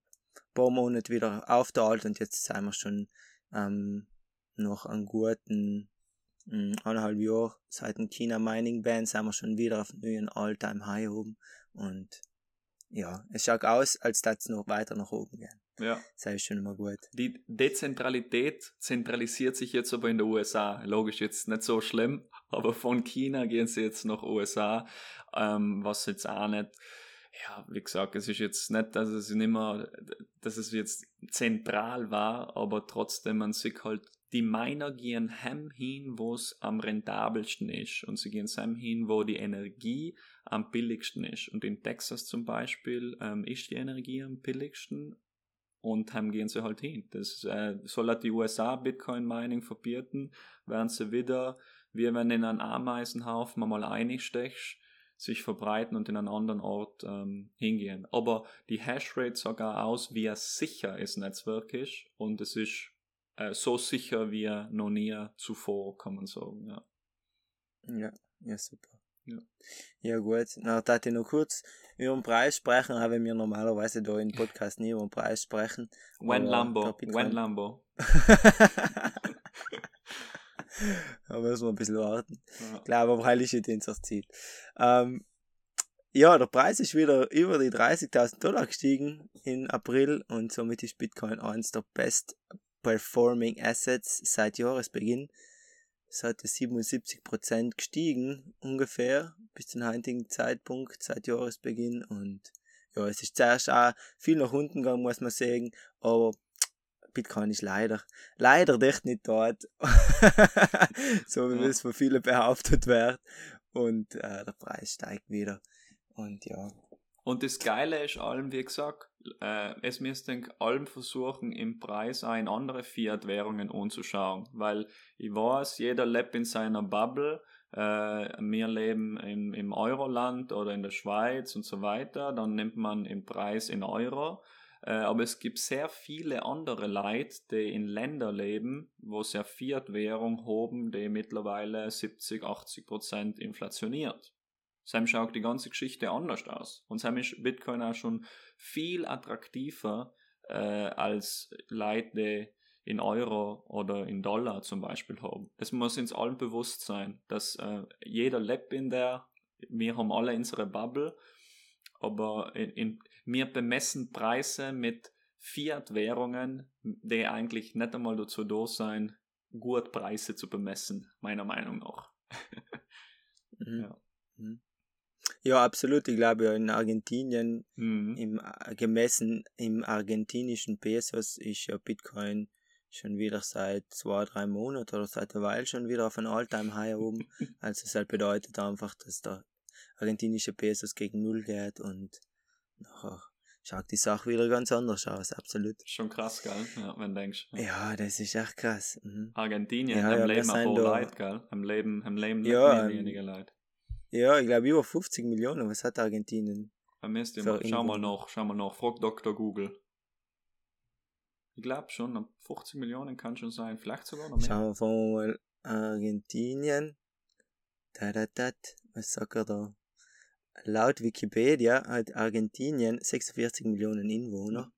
paar Monate wieder aufteilt und jetzt sind wir schon ähm, noch einen guten ähm, eineinhalb Jahr seit dem China Mining Ban sind wir schon wieder auf neuen All-Time High oben. Und ja, es schaut aus, als dass es noch weiter nach oben gehen. Ja. Das ist schon immer gut. Die Dezentralität zentralisiert sich jetzt aber in den USA. Logisch jetzt nicht so schlimm, aber von China gehen sie jetzt nach USA, ähm, was jetzt auch nicht, ja, wie gesagt, es ist jetzt nicht, dass es nicht mehr, dass es jetzt zentral war, aber trotzdem man sich halt die Miner gehen hem hin, wo es am rentabelsten ist. Und sie gehen hem hin, wo die Energie am billigsten ist. Und in Texas zum Beispiel ähm, ist die Energie am billigsten und heim gehen sie halt hin. Das äh, soll halt die USA Bitcoin Mining verbieten, werden sie wieder, wie wenn in einen Ameisenhaufen mal einstechst, sich verbreiten und in einen anderen Ort ähm, hingehen. Aber die Hashrate sogar aus, wie sicher das Netzwerk ist und es ist äh, so sicher wie noch nie zuvor, kann man sagen. Ja, Ja, ja, super. Ja. Ja, gut. Na, da ich noch kurz über den Preis sprechen, haben wir normalerweise da im Podcast nie über den Preis sprechen. When Aber Lambo, when Lambo. da müssen wir ein bisschen warten. Ja. Ich glaube, aber heilig ist in zur Zeit. Ähm, ja, der Preis ist wieder über die 30.000 Dollar gestiegen in April und somit ist Bitcoin eines der best performing Assets seit Jahresbeginn. Es hat 77% gestiegen ungefähr bis zum heutigen Zeitpunkt seit Jahresbeginn und ja, es ist zuerst auch viel nach unten gegangen, muss man sagen, aber Bitcoin ist leider, leider echt nicht dort, so wie Ja. es von vielen behauptet wird und äh, der Preis steigt wieder. Und ja, Und das Geile ist allem, wie gesagt, äh, es müssten allem versuchen, im Preis auch in andere Fiat-Währungen anzuschauen, weil ich weiß, jeder lebt in seiner Bubble, äh, wir leben im, im Euroland oder in der Schweiz und so weiter, dann nimmt man im Preis in Euro, äh, aber es gibt sehr viele andere Leute, die in Ländern leben, wo sie eine Fiat-Währung haben, die mittlerweile 70, 80 Prozent inflationiert. Sam schaut die ganze Geschichte anders aus. Und Sam ist Bitcoin auch schon viel attraktiver äh, als Leute, die in Euro oder in Dollar zum Beispiel haben. Es muss uns allen bewusst sein, dass äh, jeder lebt in der, wir haben alle unsere Bubble, aber in, in, wir bemessen Preise mit Fiat-Währungen, die eigentlich nicht einmal dazu da sein, gut Preise zu bemessen, meiner Meinung nach. mhm. Ja. Mhm. ja absolut, ich glaube ja in Argentinien Mhm. im äh, gemessen im argentinischen Pesos ist ja Bitcoin schon wieder seit zwei, drei Monaten oder seit einer Weile schon wieder auf ein Alltime High oben. Also es halt bedeutet einfach, dass der argentinische Pesos gegen Null geht und nachher schaut die Sache wieder ganz anders aus, absolut. Schon krass, gell? Ja, wenn du denkst. Ja. Ja, das ist echt krass. Mhm. Argentinien, Ja, am ja, Leben ein paar Leute, gell? Am Leben, am Leben nicht Ja, mehr ähm, wenige Leute. Ja, ich glaube über 50 Millionen, was hat Argentinien? Die so mal, schau mal nach, schau mal nach, frag Dr. Google. Ich glaube schon, ab 50 Millionen kann schon sein, vielleicht sogar noch mehr. Schauen wir mal Argentinien. Da, da, da, was sagt er da? Laut Wikipedia hat Argentinien 46 Millionen Einwohner.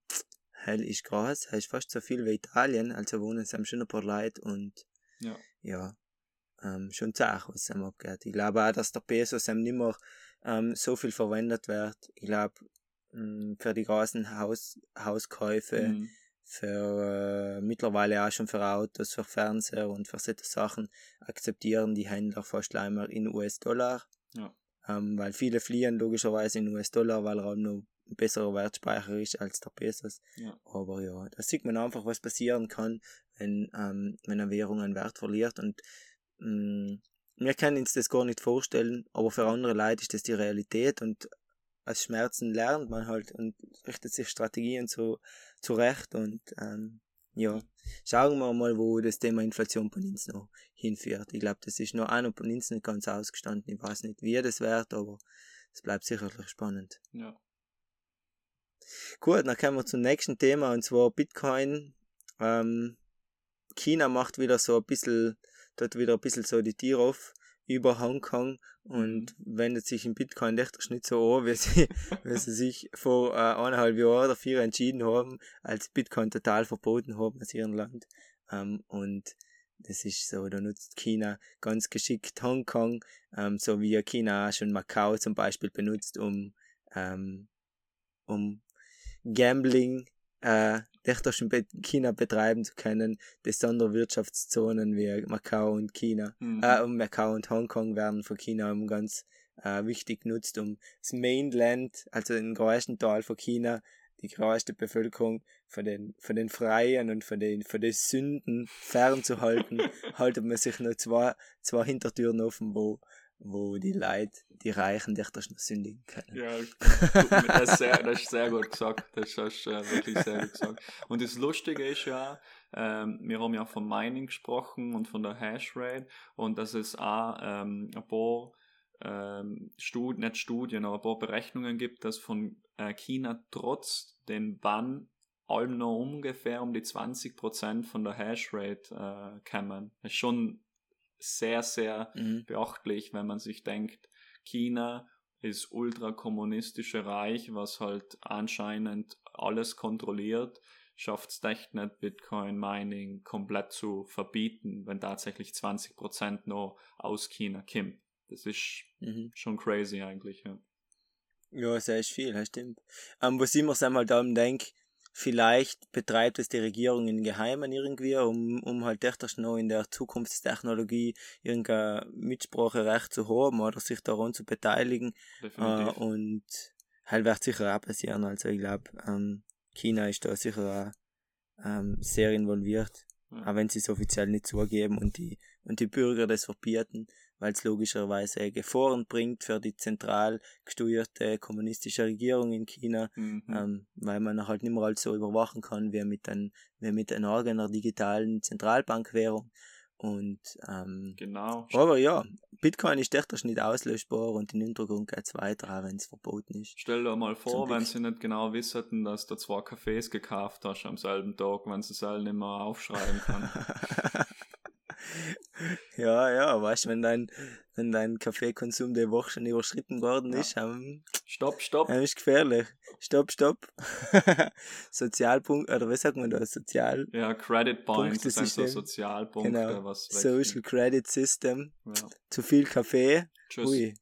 Hell ist krass, das ist fast so viel wie Italien, also wohnen es schon ein paar Leute und Ja. ja, ähm, schon zart, was es abgeht. Ich glaube auch, dass der Pesos ihm nicht mehr ähm, so viel verwendet wird. Ich glaube, mh, für die großen Haus, Hauskäufe Mhm. für äh, mittlerweile auch schon für Autos, für Fernseher und für solche Sachen akzeptieren die Händler fast einmal in US-Dollar. Ja. Ähm, weil viele fliehen logischerweise in US-Dollar, weil er auch noch ein besserer Wertspeicher ist als der Pesos. Ja. Aber ja, da sieht man einfach, was passieren kann, wenn, ähm, wenn eine Währung einen Wert verliert. Und mh, wir können uns das gar nicht vorstellen, aber für andere Leute ist das die Realität und aus Schmerzen lernt man halt und richtet sich Strategien zu, zurecht und ähm, ja, schauen wir mal, wo das Thema Inflation bei uns noch hinführt. Ich glaube, das ist noch auch noch bei uns nicht ganz ausgestanden. Ich weiß nicht, wie das wird, aber es bleibt sicherlich spannend. Ja. Gut, dann kommen wir zum nächsten Thema und zwar Bitcoin. Ähm, China macht wieder so ein bisschen, dort wieder ein bisschen so die Tür auf über Hongkong und wendet sich in Bitcoin echt nicht so an, wie sie, wie sie sich vor äh, eineinhalb Jahren oder vier entschieden haben, als Bitcoin total verboten haben aus ihrem Land. Ähm, und das ist so, da nutzt China ganz geschickt Hongkong, ähm, so wie China auch schon Macau zum Beispiel benutzt, um, ähm, um Gambling äh, Dächterchen be China betreiben zu können. Die Sonderwirtschaftszonen wie Macau und China, Mhm. äh, und Macau und Hongkong werden von China um ganz äh, wichtig genutzt, um das Mainland, also den größten Teil von China, die größte Bevölkerung von den, von den Freien und von den, von den Sünden fernzuhalten, haltet man sich nur zwei, zwei Hintertüren offen, wo, wo die Leute, die Reichen, Dächterchen sündigen können. Ja, das ist, sehr, das ist sehr gut gesagt. Das hast du äh, wirklich sehr gut gesagt. Und das Lustige ist ja, ähm, wir haben ja von Mining gesprochen und von der Hashrate und dass es auch ähm, ein paar ähm, nicht Studien, aber ein paar Berechnungen gibt, dass von äh, China trotz den Bann allem noch ungefähr um die 20% von der Hashrate äh, kommen. Das ist schon sehr, sehr Mhm. beachtlich, wenn man sich denkt, China ist ultrakommunistische Reich, was halt anscheinend alles kontrolliert, schafft es echt nicht, Bitcoin Mining komplett zu verbieten, wenn tatsächlich 20% noch aus China kommt. Das ist Mhm. schon crazy eigentlich, ja. Ja, sehr viel, das stimmt. Ähm, was ich mir einmal da denke, vielleicht betreibt es die Regierung in Geheimen irgendwie, um, um halt echt noch in der Zukunftstechnologie irgendein Mitspracherecht zu haben oder sich daran zu beteiligen. Äh, und halt wird sicher auch passieren. Also ich glaube, ähm, China ist da sicher auch ähm, sehr involviert, Ja. auch wenn sie es offiziell nicht zugeben und die, und die Bürger das verbieten, weil es logischerweise Gefahren bringt für die zentral gesteuerte kommunistische Regierung in China, Mhm. ähm, weil man halt nicht mehr alles so überwachen kann wie mit, ein, wie mit einer eigener digitalen Zentralbankwährung. Und ähm, genau. aber ja, Bitcoin ist echt nicht auslöschbar und im Hintergrund geht es weiter, wenn es verboten ist. Stell dir mal vor, Zum wenn Glück. sie nicht genau wisseten, dass du zwei Cafés gekauft hast am selben Tag, wenn sie es halt nicht mehr aufschreiben kann. Ja, ja, weißt du, wenn dein, wenn dein Kaffeekonsum der Woche schon überschritten worden Ja. ist, ähm, stopp, stopp. ähm, ist gefährlich. Stopp, stopp. Sozialpunkt, oder was sagt man da? Sozial, Ja, Credit Points, das sind so. Sozialpunkte, genau. was Social Credit System. Ja. Zu viel Kaffee, Tschüss. ui.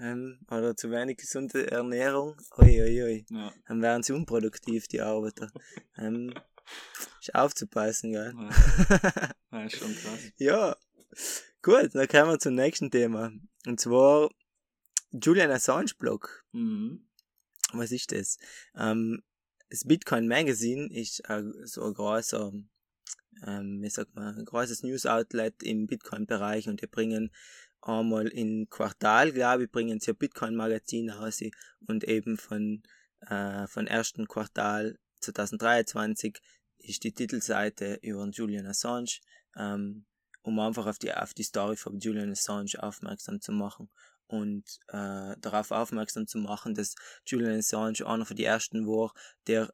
Ähm, oder zu wenig gesunde Ernährung, ui, ui, ui. Ja. Dann wären sie unproduktiv, die Arbeiter. ähm, ist aufzupassen, gell? Ja. ja, ist schon krass. Ja, gut, dann kommen wir zum nächsten Thema. Und zwar Julian Assange Blog. Mhm. Was ist das? Ähm, das Bitcoin Magazine ist äh, so ein großer, ähm, wie sagt man, ein großes News Outlet im Bitcoin-Bereich und die bringen einmal im Quartal, glaube ich, bringen sie ein Bitcoin Magazin raus und eben von, äh, von ersten Quartal 2023 ist die Titelseite über den Julian Assange, ähm, um einfach auf die, auf die Story von Julian Assange aufmerksam zu machen und äh, darauf aufmerksam zu machen, dass Julian Assange einer von die ersten war, der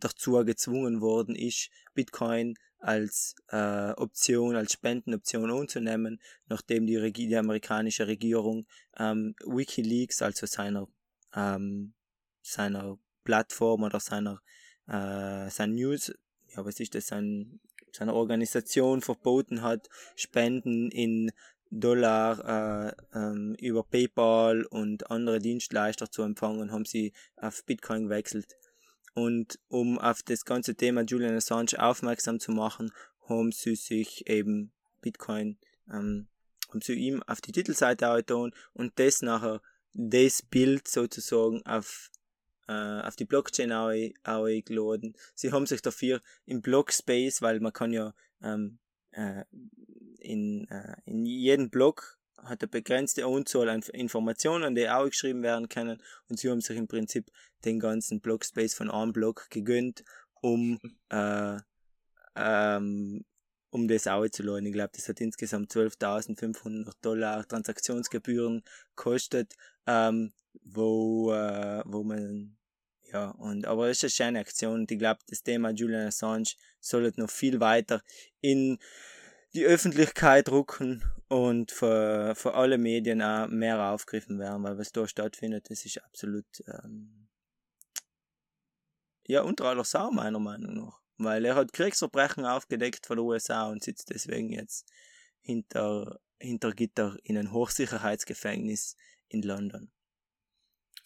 dazu gezwungen worden ist, Bitcoin als äh, Option, als Spendenoption anzunehmen, nachdem die, Regi die amerikanische Regierung ähm, WikiLeaks, also seiner, ähm, seiner Plattform oder seiner äh, sein News, ja was ist das, sein, seiner Organisation verboten hat, Spenden in Dollar äh, ähm, über PayPal und andere Dienstleister zu empfangen, haben sie auf Bitcoin gewechselt. Und um auf das ganze Thema Julian Assange aufmerksam zu machen, haben sie sich eben Bitcoin, ähm, haben sie ihm auf die Titelseite getan und das nachher, das Bild sozusagen auf, äh, auf die Blockchain auch, auch geladen. Sie haben sich dafür im Blockspace, weil man kann ja ähm, äh, in, äh, in jedem Blog hat eine begrenzte Anzahl an Informationen, die auch geschrieben werden können und sie haben sich im Prinzip den ganzen Blockspace von einem Blog gegönnt, um äh, ähm, um das auch zu laden. Ich glaube, das hat insgesamt 12.500 Dollar Transaktionsgebühren gekostet, ähm, wo, äh, wo man ja, und, aber es ist eine schöne Aktion und ich glaube, das Thema Julian Assange sollte noch viel weiter in die Öffentlichkeit rücken und für, für alle Medien auch mehr aufgegriffen werden, weil was da stattfindet, das ist absolut ähm, ja unter aller Sau meiner Meinung nach. Weil er hat Kriegsverbrechen aufgedeckt von der USA und sitzt deswegen jetzt hinter, hinter Gitter in einem Hochsicherheitsgefängnis in London.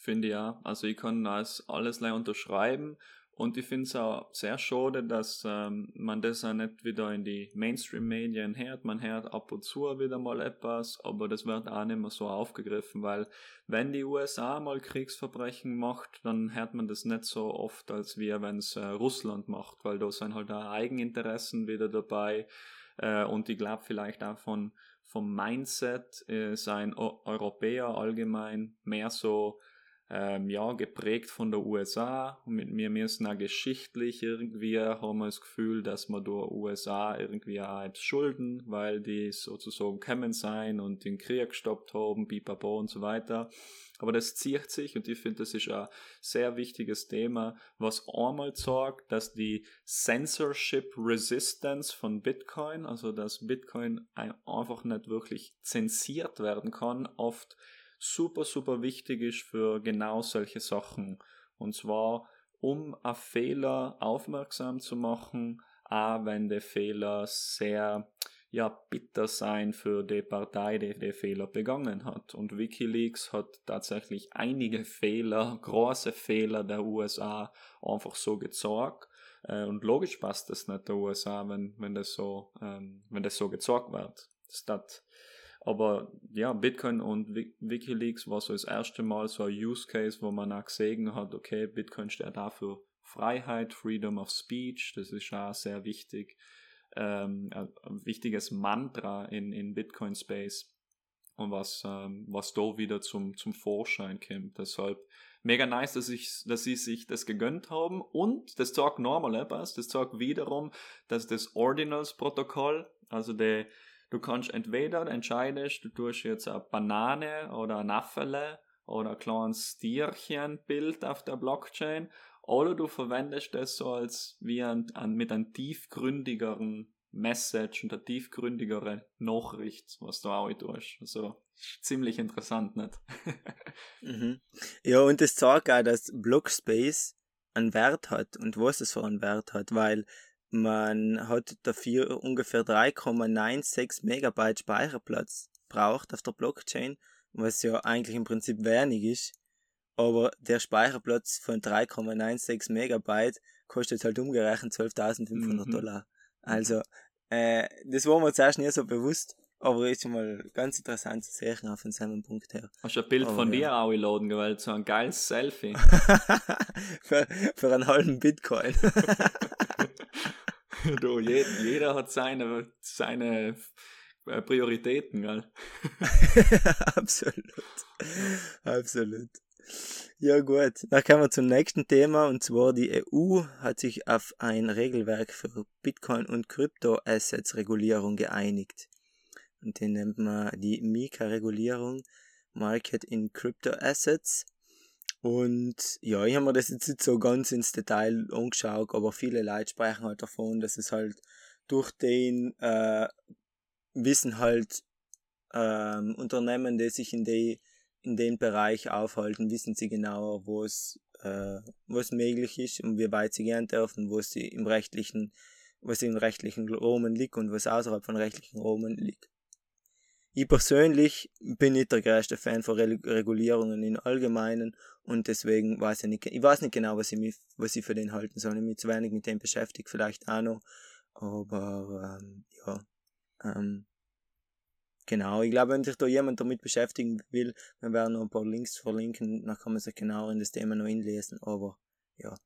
Finde ja. Also ich kann das alles unterschreiben und ich finde es auch sehr schade, dass ähm, man das auch nicht wieder in die Mainstream-Medien hört. Man hört ab und zu wieder mal etwas, aber das wird auch nicht mehr so aufgegriffen, weil wenn die USA mal Kriegsverbrechen macht, dann hört man das nicht so oft, als wir, wenn es äh, Russland macht, weil da sind halt auch Eigeninteressen wieder dabei. Äh, und ich glaube vielleicht auch von, vom Mindset äh, sein Europäer allgemein mehr so ähm, ja, geprägt von der USA. Mit mir müssen auch geschichtlich irgendwie haben wir das Gefühl, dass wir durch USA irgendwie auch schulden, weil die sozusagen kommen sein und den Krieg gestoppt haben, Bipabo und so weiter. Aber das zieht sich und ich finde, das ist ein sehr wichtiges Thema, was einmal sagt, dass die Censorship Resistance von Bitcoin, also dass Bitcoin einfach nicht wirklich zensiert werden kann, oft super, super wichtig ist für genau solche Sachen. Und zwar, um auf Fehler aufmerksam zu machen, auch wenn der Fehler sehr ja, bitter sein für die Partei, die den Fehler begangen hat. Und Wikileaks hat tatsächlich einige Fehler, große Fehler der USA einfach so gezeigt. Äh, und logisch passt das nicht der USA, wenn, wenn das so, ähm, wenn das so gezeigt wird. Das aber ja, Bitcoin und Wikileaks war so das erste Mal so ein Use Case, wo man auch gesehen hat, okay, Bitcoin steht da für Freiheit, Freedom of Speech, das ist auch sehr wichtig, ähm, ein wichtiges Mantra in, in Bitcoin Space und was, ähm, was da wieder zum, zum Vorschein kommt. Deshalb mega nice, dass, ich, dass sie sich das gegönnt haben und das sagt normal etwas, das sagt wiederum, dass das Ordinals-Protokoll, also der Du kannst entweder entscheidest, du tust jetzt eine Banane oder ein Affele oder ein kleines Tierchenbild auf der Blockchain oder du verwendest das so als wie ein, ein, mit einem tiefgründigeren Message und einer tiefgründigeren Nachricht, was du auch tust. Also ziemlich interessant, nicht? mhm. Ja, und das zeigt auch, dass Blockspace einen Wert hat und was es für einen Wert hat, weil man hat dafür ungefähr 3,96 Megabyte Speicherplatz braucht auf der Blockchain, was ja eigentlich im Prinzip wenig ist. Aber der Speicherplatz von 3,96 Megabyte kostet halt umgerechnet 12.500 mhm. Dollar. Also, äh, das war mir zuerst nicht so bewusst, aber ist schon mal ganz interessant zu sehen auf seinem Punkt her. Hast du ein Bild aber, von dir ja. auch geladen, weil so ein geiles Selfie. für, für einen halben Bitcoin. du, jeder, jeder hat seine, seine äh, Prioritäten, gell? Absolut. Absolut. Ja gut, dann kommen wir zum nächsten Thema und zwar die EU hat sich auf ein Regelwerk für Bitcoin und Kryptoassets Regulierung geeinigt. Und den nennt man die Mika-Regulierung, Market in Crypto Assets. Und ja, ich habe mir das jetzt nicht so ganz ins Detail angeschaut, aber viele Leute sprechen halt davon, dass es halt durch den äh, Wissen halt ähm, Unternehmen, die sich in, die, in dem Bereich aufhalten, wissen sie genauer, wo es äh, möglich ist und wie weit sie gehen dürfen, wo sie im rechtlichen, was im rechtlichen Rahmen liegt und was außerhalb von rechtlichen Rahmen liegt. Ich persönlich bin nicht der größte Fan von Regulierungen im Allgemeinen und deswegen weiß ich nicht, ich weiß nicht genau, was ich, mich, was ich für den halten soll. Ich mich zu wenig mit dem beschäftigt, vielleicht auch noch. Aber ähm, ja, ähm, genau. Ich glaube, wenn sich da jemand damit beschäftigen will, wir werden noch ein paar Links verlinken, dann kann man sich genau in das Thema noch inlesen. Aber ja.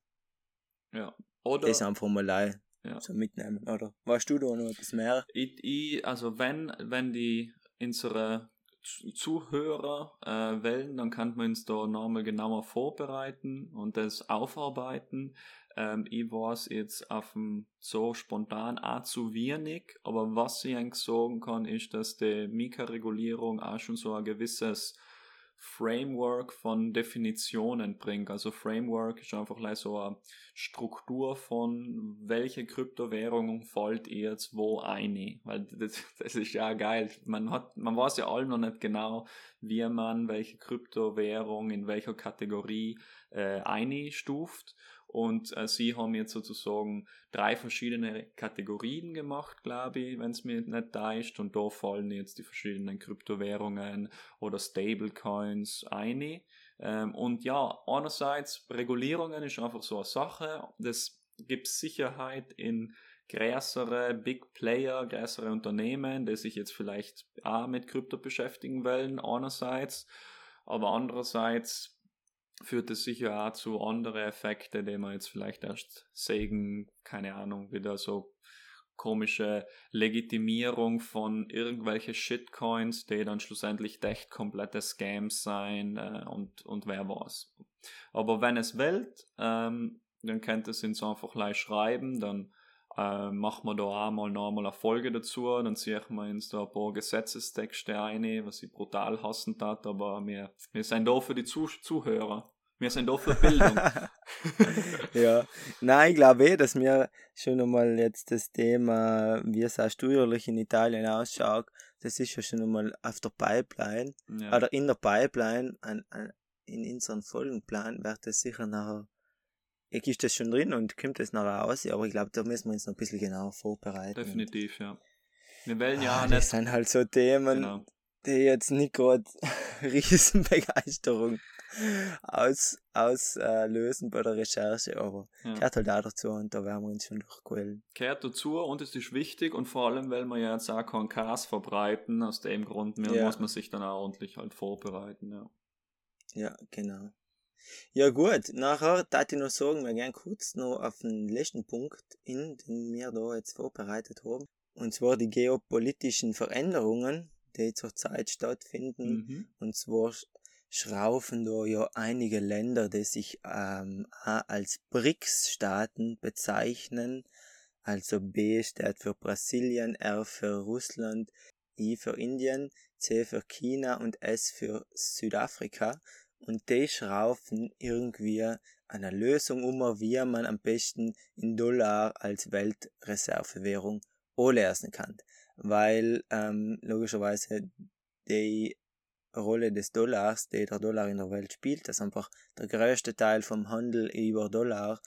Ja. Oder das einfach mal ja. so mitnehmen, oder? Weißt du da noch etwas mehr? Ich, ich, also wenn, wenn die unsere Zuhörer äh, wählen, dann kann man uns da nochmal genauer vorbereiten und das aufarbeiten. Ähm, ich weiß jetzt auf dem so spontan auch zu wenig, aber was ich eigentlich sagen kann, ist, dass die Mika-Regulierung auch schon so ein gewisses Framework von Definitionen bringt. Also Framework ist einfach so eine Struktur von welche Kryptowährung fällt jetzt wo ein. Weil das, das ist ja geil. Man hat, man weiß ja alle noch nicht genau, wie man welche Kryptowährung in welcher Kategorie äh, einstuft. Und äh, sie haben jetzt sozusagen drei verschiedene Kategorien gemacht, glaube ich, wenn es mir nicht da ist. Und da fallen jetzt die verschiedenen Kryptowährungen oder Stablecoins ein. Ähm, und ja, einerseits Regulierungen ist einfach so eine Sache. Das gibt Sicherheit in größere Big Player, größere Unternehmen, die sich jetzt vielleicht auch mit Krypto beschäftigen wollen, einerseits. Aber andererseits führt es sicher auch zu anderen Effekten, die man jetzt vielleicht erst sehen, keine Ahnung, wieder so komische Legitimierung von irgendwelche Shitcoins, die dann schlussendlich echt komplette Scams sein äh, und, und wer was. Aber wenn es will, ähm, dann könnt ihr es uns einfach gleich schreiben, dann äh, machen wir da auch mal noch einmal eine Folge dazu, dann ziehe ich mir uns da ein paar Gesetzestexte ein, was ich brutal hassen tat, aber wir, wir sind da für die Zuh Zuhörer. Wir sind da für Bildung. ja, nein, ich glaube eh, dass wir schon einmal jetzt das Thema, wie es auch steuerlich in Italien ausschaut, das ist ja schon einmal auf der Pipeline, ja. oder in der Pipeline, an, an, in unserem Folgenplan wird das sicher nachher, ich ist das schon drin und kommt das nachher raus, aber ich glaube, da müssen wir uns noch ein bisschen genauer vorbereiten. Definitiv, ja. Wir wählen ja ah, nicht. Das sind halt so Themen, genau. die jetzt nicht gerade Riesenbegeisterung aus, auslösen bei der Recherche, aber ja. gehört halt auch dazu und da werden wir uns schon durchquälen. Gehört dazu und es ist wichtig und vor allem, weil wir ja jetzt auch keinen Chaos verbreiten, aus dem Grund ja. muss man sich dann auch ordentlich halt vorbereiten, ja. Ja, genau. Ja gut, nachher darf ich noch sagen, wir gehen kurz noch auf den letzten Punkt in, den wir da jetzt vorbereitet haben. Und zwar die geopolitischen Veränderungen, die zurzeit stattfinden. Mhm. Und zwar schraufen da ja einige Länder, die sich ähm, als BRICS-Staaten bezeichnen. Also B steht für Brasilien, R für Russland, I für Indien, C für China und S für Südafrika. Und die schraufen irgendwie eine Lösung um, wie man am besten in Dollar als Weltreservewährung anlesen kann. Weil ähm, logischerweise die Rolle des Dollars, die der Dollar in der Welt spielt, dass einfach der größte Teil vom Handel über Dollar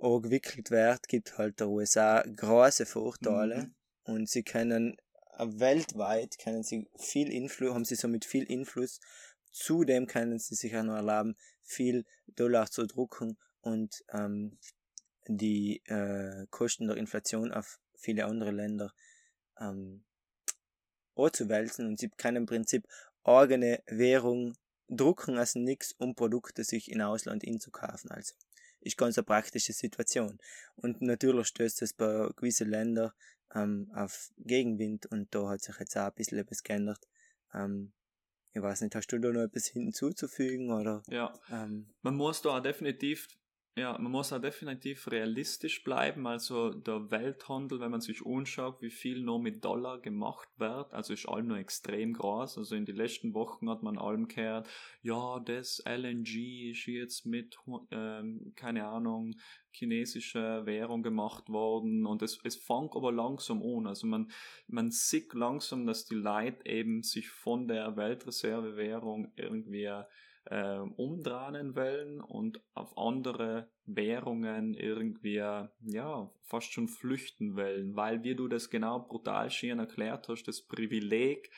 angewickelt wird, gibt halt der USA große Vorteile mhm. und sie können äh, weltweit können sie viel Influss, haben sie somit viel Einfluss. Zudem können sie sich auch noch erlauben, viel Dollar zu drucken und ähm, die äh, Kosten der Inflation auf viele andere Länder ähm, anzuwälzen und sie können im Prinzip eigene Währung drucken als nix, um Produkte sich in Ausland inzukaufen. Also ist ganz eine praktische Situation. Und natürlich stößt es bei gewissen Ländern ähm, auf Gegenwind und da hat sich jetzt auch ein bisschen etwas geändert. Ähm, ich weiß nicht, hast du da noch etwas hinzuzufügen oder? Ja. Ähm, Man muss da definitiv ja, man muss auch definitiv realistisch bleiben. Also der Welthandel, wenn man sich anschaut, wie viel nur mit Dollar gemacht wird, also ist allem nur extrem groß. Also in den letzten Wochen hat man allem gehört, ja, das LNG ist jetzt mit, ähm, keine Ahnung, chinesischer Währung gemacht worden und es, es fängt aber langsam an. Also man, man sieht langsam, dass die Leute eben sich von der Weltreservewährung irgendwie äh, umdrehen wollen und auf andere Währungen irgendwie, ja, fast schon flüchten wollen, weil wie du das genau brutal schön erklärt hast, das Privileg,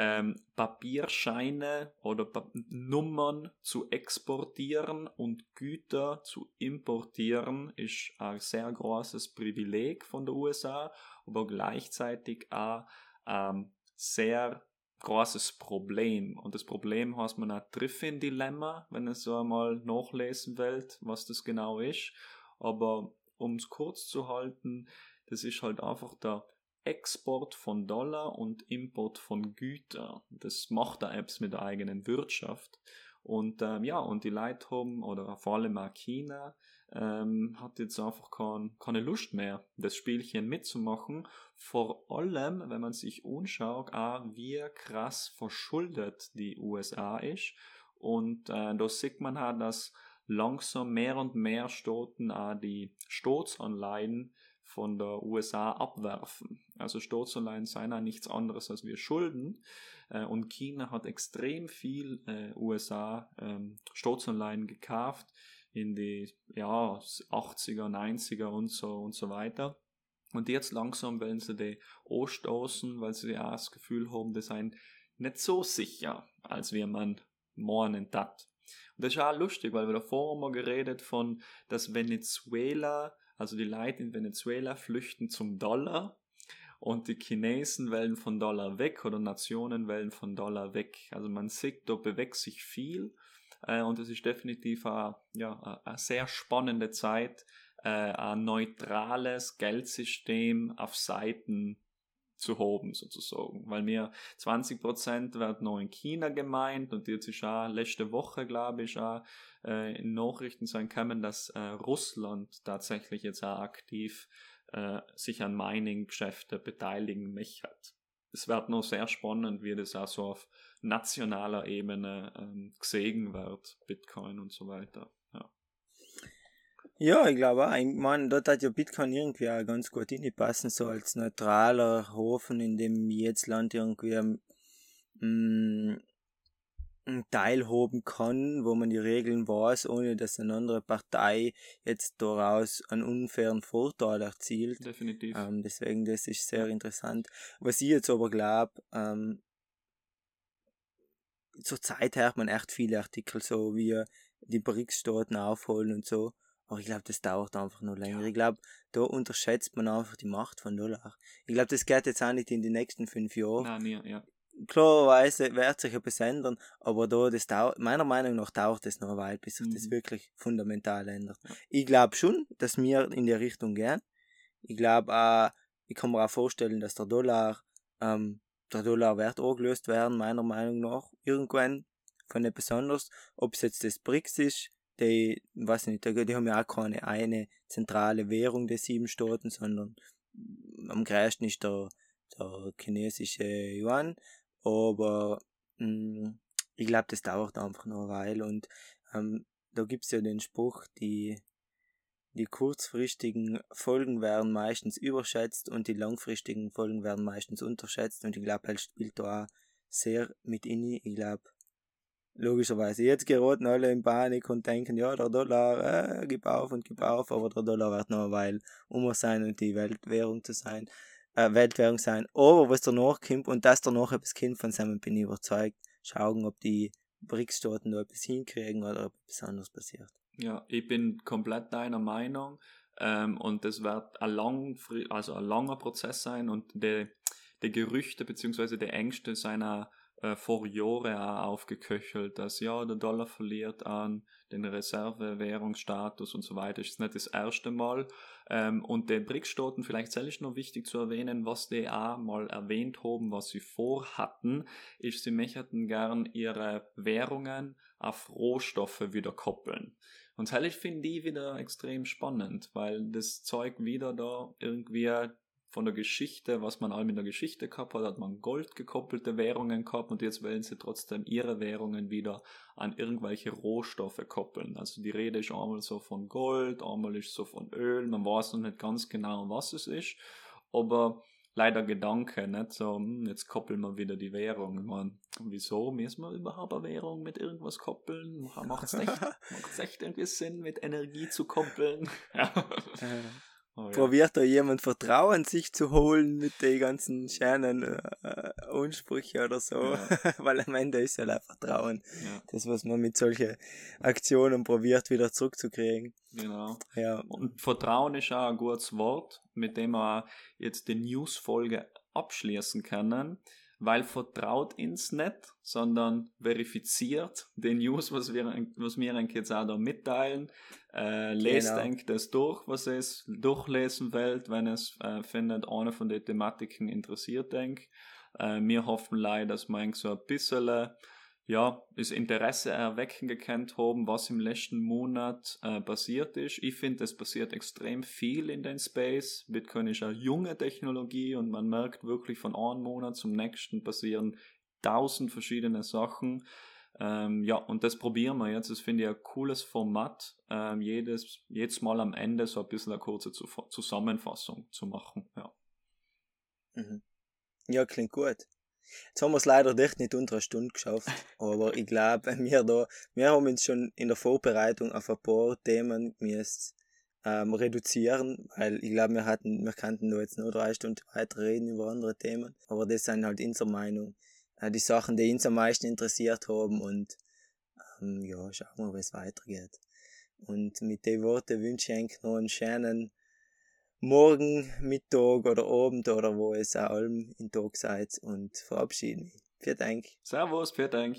ähm, Papierscheine oder pa Nummern zu exportieren und Güter zu importieren, ist ein sehr großes Privileg von der USA, aber gleichzeitig auch ähm, sehr großes Problem. Und das Problem heißt man ein Triffin-Dilemma, wenn es so einmal nachlesen wollt, was das genau ist. Aber um es kurz zu halten, das ist halt einfach der Export von Dollar und Import von Gütern. Das macht der Apps mit der eigenen Wirtschaft. Und ähm, ja, und die Leute haben, oder vor allem auch China, ähm, hat jetzt einfach kein, keine Lust mehr, das Spielchen mitzumachen. Vor allem, wenn man sich anschaut, auch wie krass verschuldet die USA ist. Und äh, da sieht man halt, dass langsam mehr und mehr Staaten auch die Staatsanleihen von der USA abwerfen. Also Staatsanleihen seien ja nichts anderes als wir Schulden. Äh, und China hat extrem viel äh, USA ähm, Staatsanleihen gekauft in die ja, 80er, 90er und so und so weiter. Und jetzt langsam wollen sie die anstoßen, weil sie auch das Gefühl haben, die seien nicht so sicher, als wie man morgen tat. Und das ist auch lustig, weil wir davor immer geredet von, dass Venezuela, also die Leute in Venezuela flüchten zum Dollar und die Chinesen wählen von Dollar weg oder Nationen wählen von Dollar weg. Also man sieht, da bewegt sich viel äh, und es ist definitiv eine, ja, eine sehr spannende Zeit, äh, ein neutrales Geldsystem auf Seiten zu haben, sozusagen. Weil mir 20% wird noch in China gemeint und jetzt ist auch letzte Woche, glaube ich, auch äh, in Nachrichten sein können, dass äh, Russland tatsächlich jetzt auch aktiv äh, sich an Mining-Geschäfte beteiligen möchte. Es wird noch sehr spannend, wie das auch so auf nationaler Ebene ähm, gesehen wird, Bitcoin und so weiter. Ja. Ja, ich glaube auch. Ich meine, dort hat ja Bitcoin irgendwie auch ganz gut hinpassen, so als neutraler Hofen, in dem jedes Land irgendwie mh, mm, teilhaben kann, wo man die Regeln weiß, ohne dass eine andere Partei jetzt daraus einen unfairen Vorteil erzielt. Definitiv. Ähm, deswegen, das ist sehr interessant. Was ich jetzt aber glaube, ähm, zur Zeit hört man echt viele Artikel, so wie die BRICS-Staaten aufholen und so. Aber ich glaube, das dauert einfach noch länger. Ja. Ich glaube, da unterschätzt man einfach die Macht von Dollar. Ich glaube, das geht jetzt auch nicht in die nächsten fünf Jahre. Nein, nie, ja. Klarerweise wird sich etwas ändern, aber da, das dauert, meiner Meinung nach dauert es noch eine Weile, bis sich mhm. das wirklich fundamental ändert. Ich glaube schon, dass wir in die Richtung gehen. Ich glaube auch, ich kann mir auch vorstellen, dass der Dollar, ähm, der Dollar wird angelöst werden, meiner Meinung nach, irgendwann von etwas anderes. Ob es jetzt das BRICS ist, die, weiß nicht, die haben ja auch keine eine zentrale Währung der sieben Staaten, sondern am größten ist der, der chinesische Yuan, aber mh, hm, ich glaube, das dauert einfach noch eine Weile und ähm, da gibt's ja den Spruch, die, die kurzfristigen Folgen werden meistens überschätzt und die langfristigen Folgen werden meistens unterschätzt und ich glaube, er spielt da auch sehr mit in. Ich glaube, logischerweise. Jetzt geraten alle in Panik und denken, ja, der Dollar, äh, gib auf und gib auf, aber der Dollar wird noch eine Weile um sein und die Weltwährung zu sein, äh, Weltwährung sein. Aber was danach kommt und das danach etwas kommt, von seinem bin ich überzeugt, schauen, ob die BRICS-Staaten da etwas hinkriegen oder ob etwas anderes passiert. Ja, ich bin komplett deiner Meinung ähm, und das wird ein, lang, also ein langer Prozess sein und die, die Gerüchte bzw. die Ängste seiner äh, auch aufgeköchelt, dass ja, der Dollar verliert an den Reservewährungsstatus und so weiter. Ist nicht das erste Mal. Ähm, und den BRICS-Staaten, vielleicht ist noch wichtig zu erwähnen, was die auch mal erwähnt haben, was sie vorhatten, ist, sie möchten gern ihre Währungen auf Rohstoffe wieder koppeln. Und das finde ich wieder extrem spannend, weil das Zeug wieder da irgendwie von der Geschichte, was man allem in der Geschichte gehabt hat, hat man Gold gekoppelte Währungen gehabt und jetzt wollen sie trotzdem ihre Währungen wieder an irgendwelche Rohstoffe koppeln. Also die Rede ist einmal so von Gold, einmal ist so von Öl, man weiß noch nicht ganz genau, was es ist, aber leider Gedanke, nicht so, hm, jetzt koppeln wir wieder die Währung. Man, wieso müssen wir überhaupt eine Währung mit irgendwas koppeln? Macht es echt, echt irgendwie Sinn, mit Energie zu koppeln? ja. Äh, Oh, Probiert da jemand Vertrauen sich zu holen mit den ganzen schönen äh, Ansprüchen oder so, ja. weil am Ende ist ja auch Vertrauen. Ja. Das, was man mit solchen Aktionen probiert, wieder zurückzukriegen. Genau. Ja. Und Vertrauen ist auch ein gutes Wort, mit dem wir jetzt die News-Folge abschließen können weil vertraut ins nicht, sondern verifiziert den News, was wir, was wir euch jetzt auch da mitteilen. Äh, lest genau. eigentlich das durch, was es durchlesen wollt, wenn es äh, findet, eine von den Thematiken interessiert, denk. Äh, wir hoffen leider, dass man so ein bisschen ja, das Interesse erwecken gekannt haben, was im letzten Monat äh, passiert ist. Ich finde, es passiert extrem viel in den Space. Bitcoin ist eine junge Technologie und man merkt wirklich von einem Monat zum nächsten passieren tausend verschiedene Sachen. Ähm, ja, und das probieren wir jetzt. Das finde ich ein cooles Format, ähm, jedes, jedes Mal am Ende so ein bisschen eine kurze Zusammenfassung zu machen. Ja, mhm. ja klingt gut. Jetzt haben wir es leider echt nicht unter einer Stunde geschafft, aber ich glaube, wir da, wir haben uns schon in der Vorbereitung auf ein paar Themen müssen, ähm, reduzieren, weil ich glaube, wir hatten, wir könnten nur jetzt nur drei Stunden weiter reden über andere Themen, aber das sind halt unsere Meinung, äh, die Sachen, die uns am meisten interessiert haben und ähm, ja, schauen wir, wie es weitergeht. Und mit den Worten wünsche ich eigentlich noch einen schönen Morgen, Mittag oder Abend oder wo es auch allem in Tag seid und verabschiede mich. Vielen Dank. Servus, vielen Dank.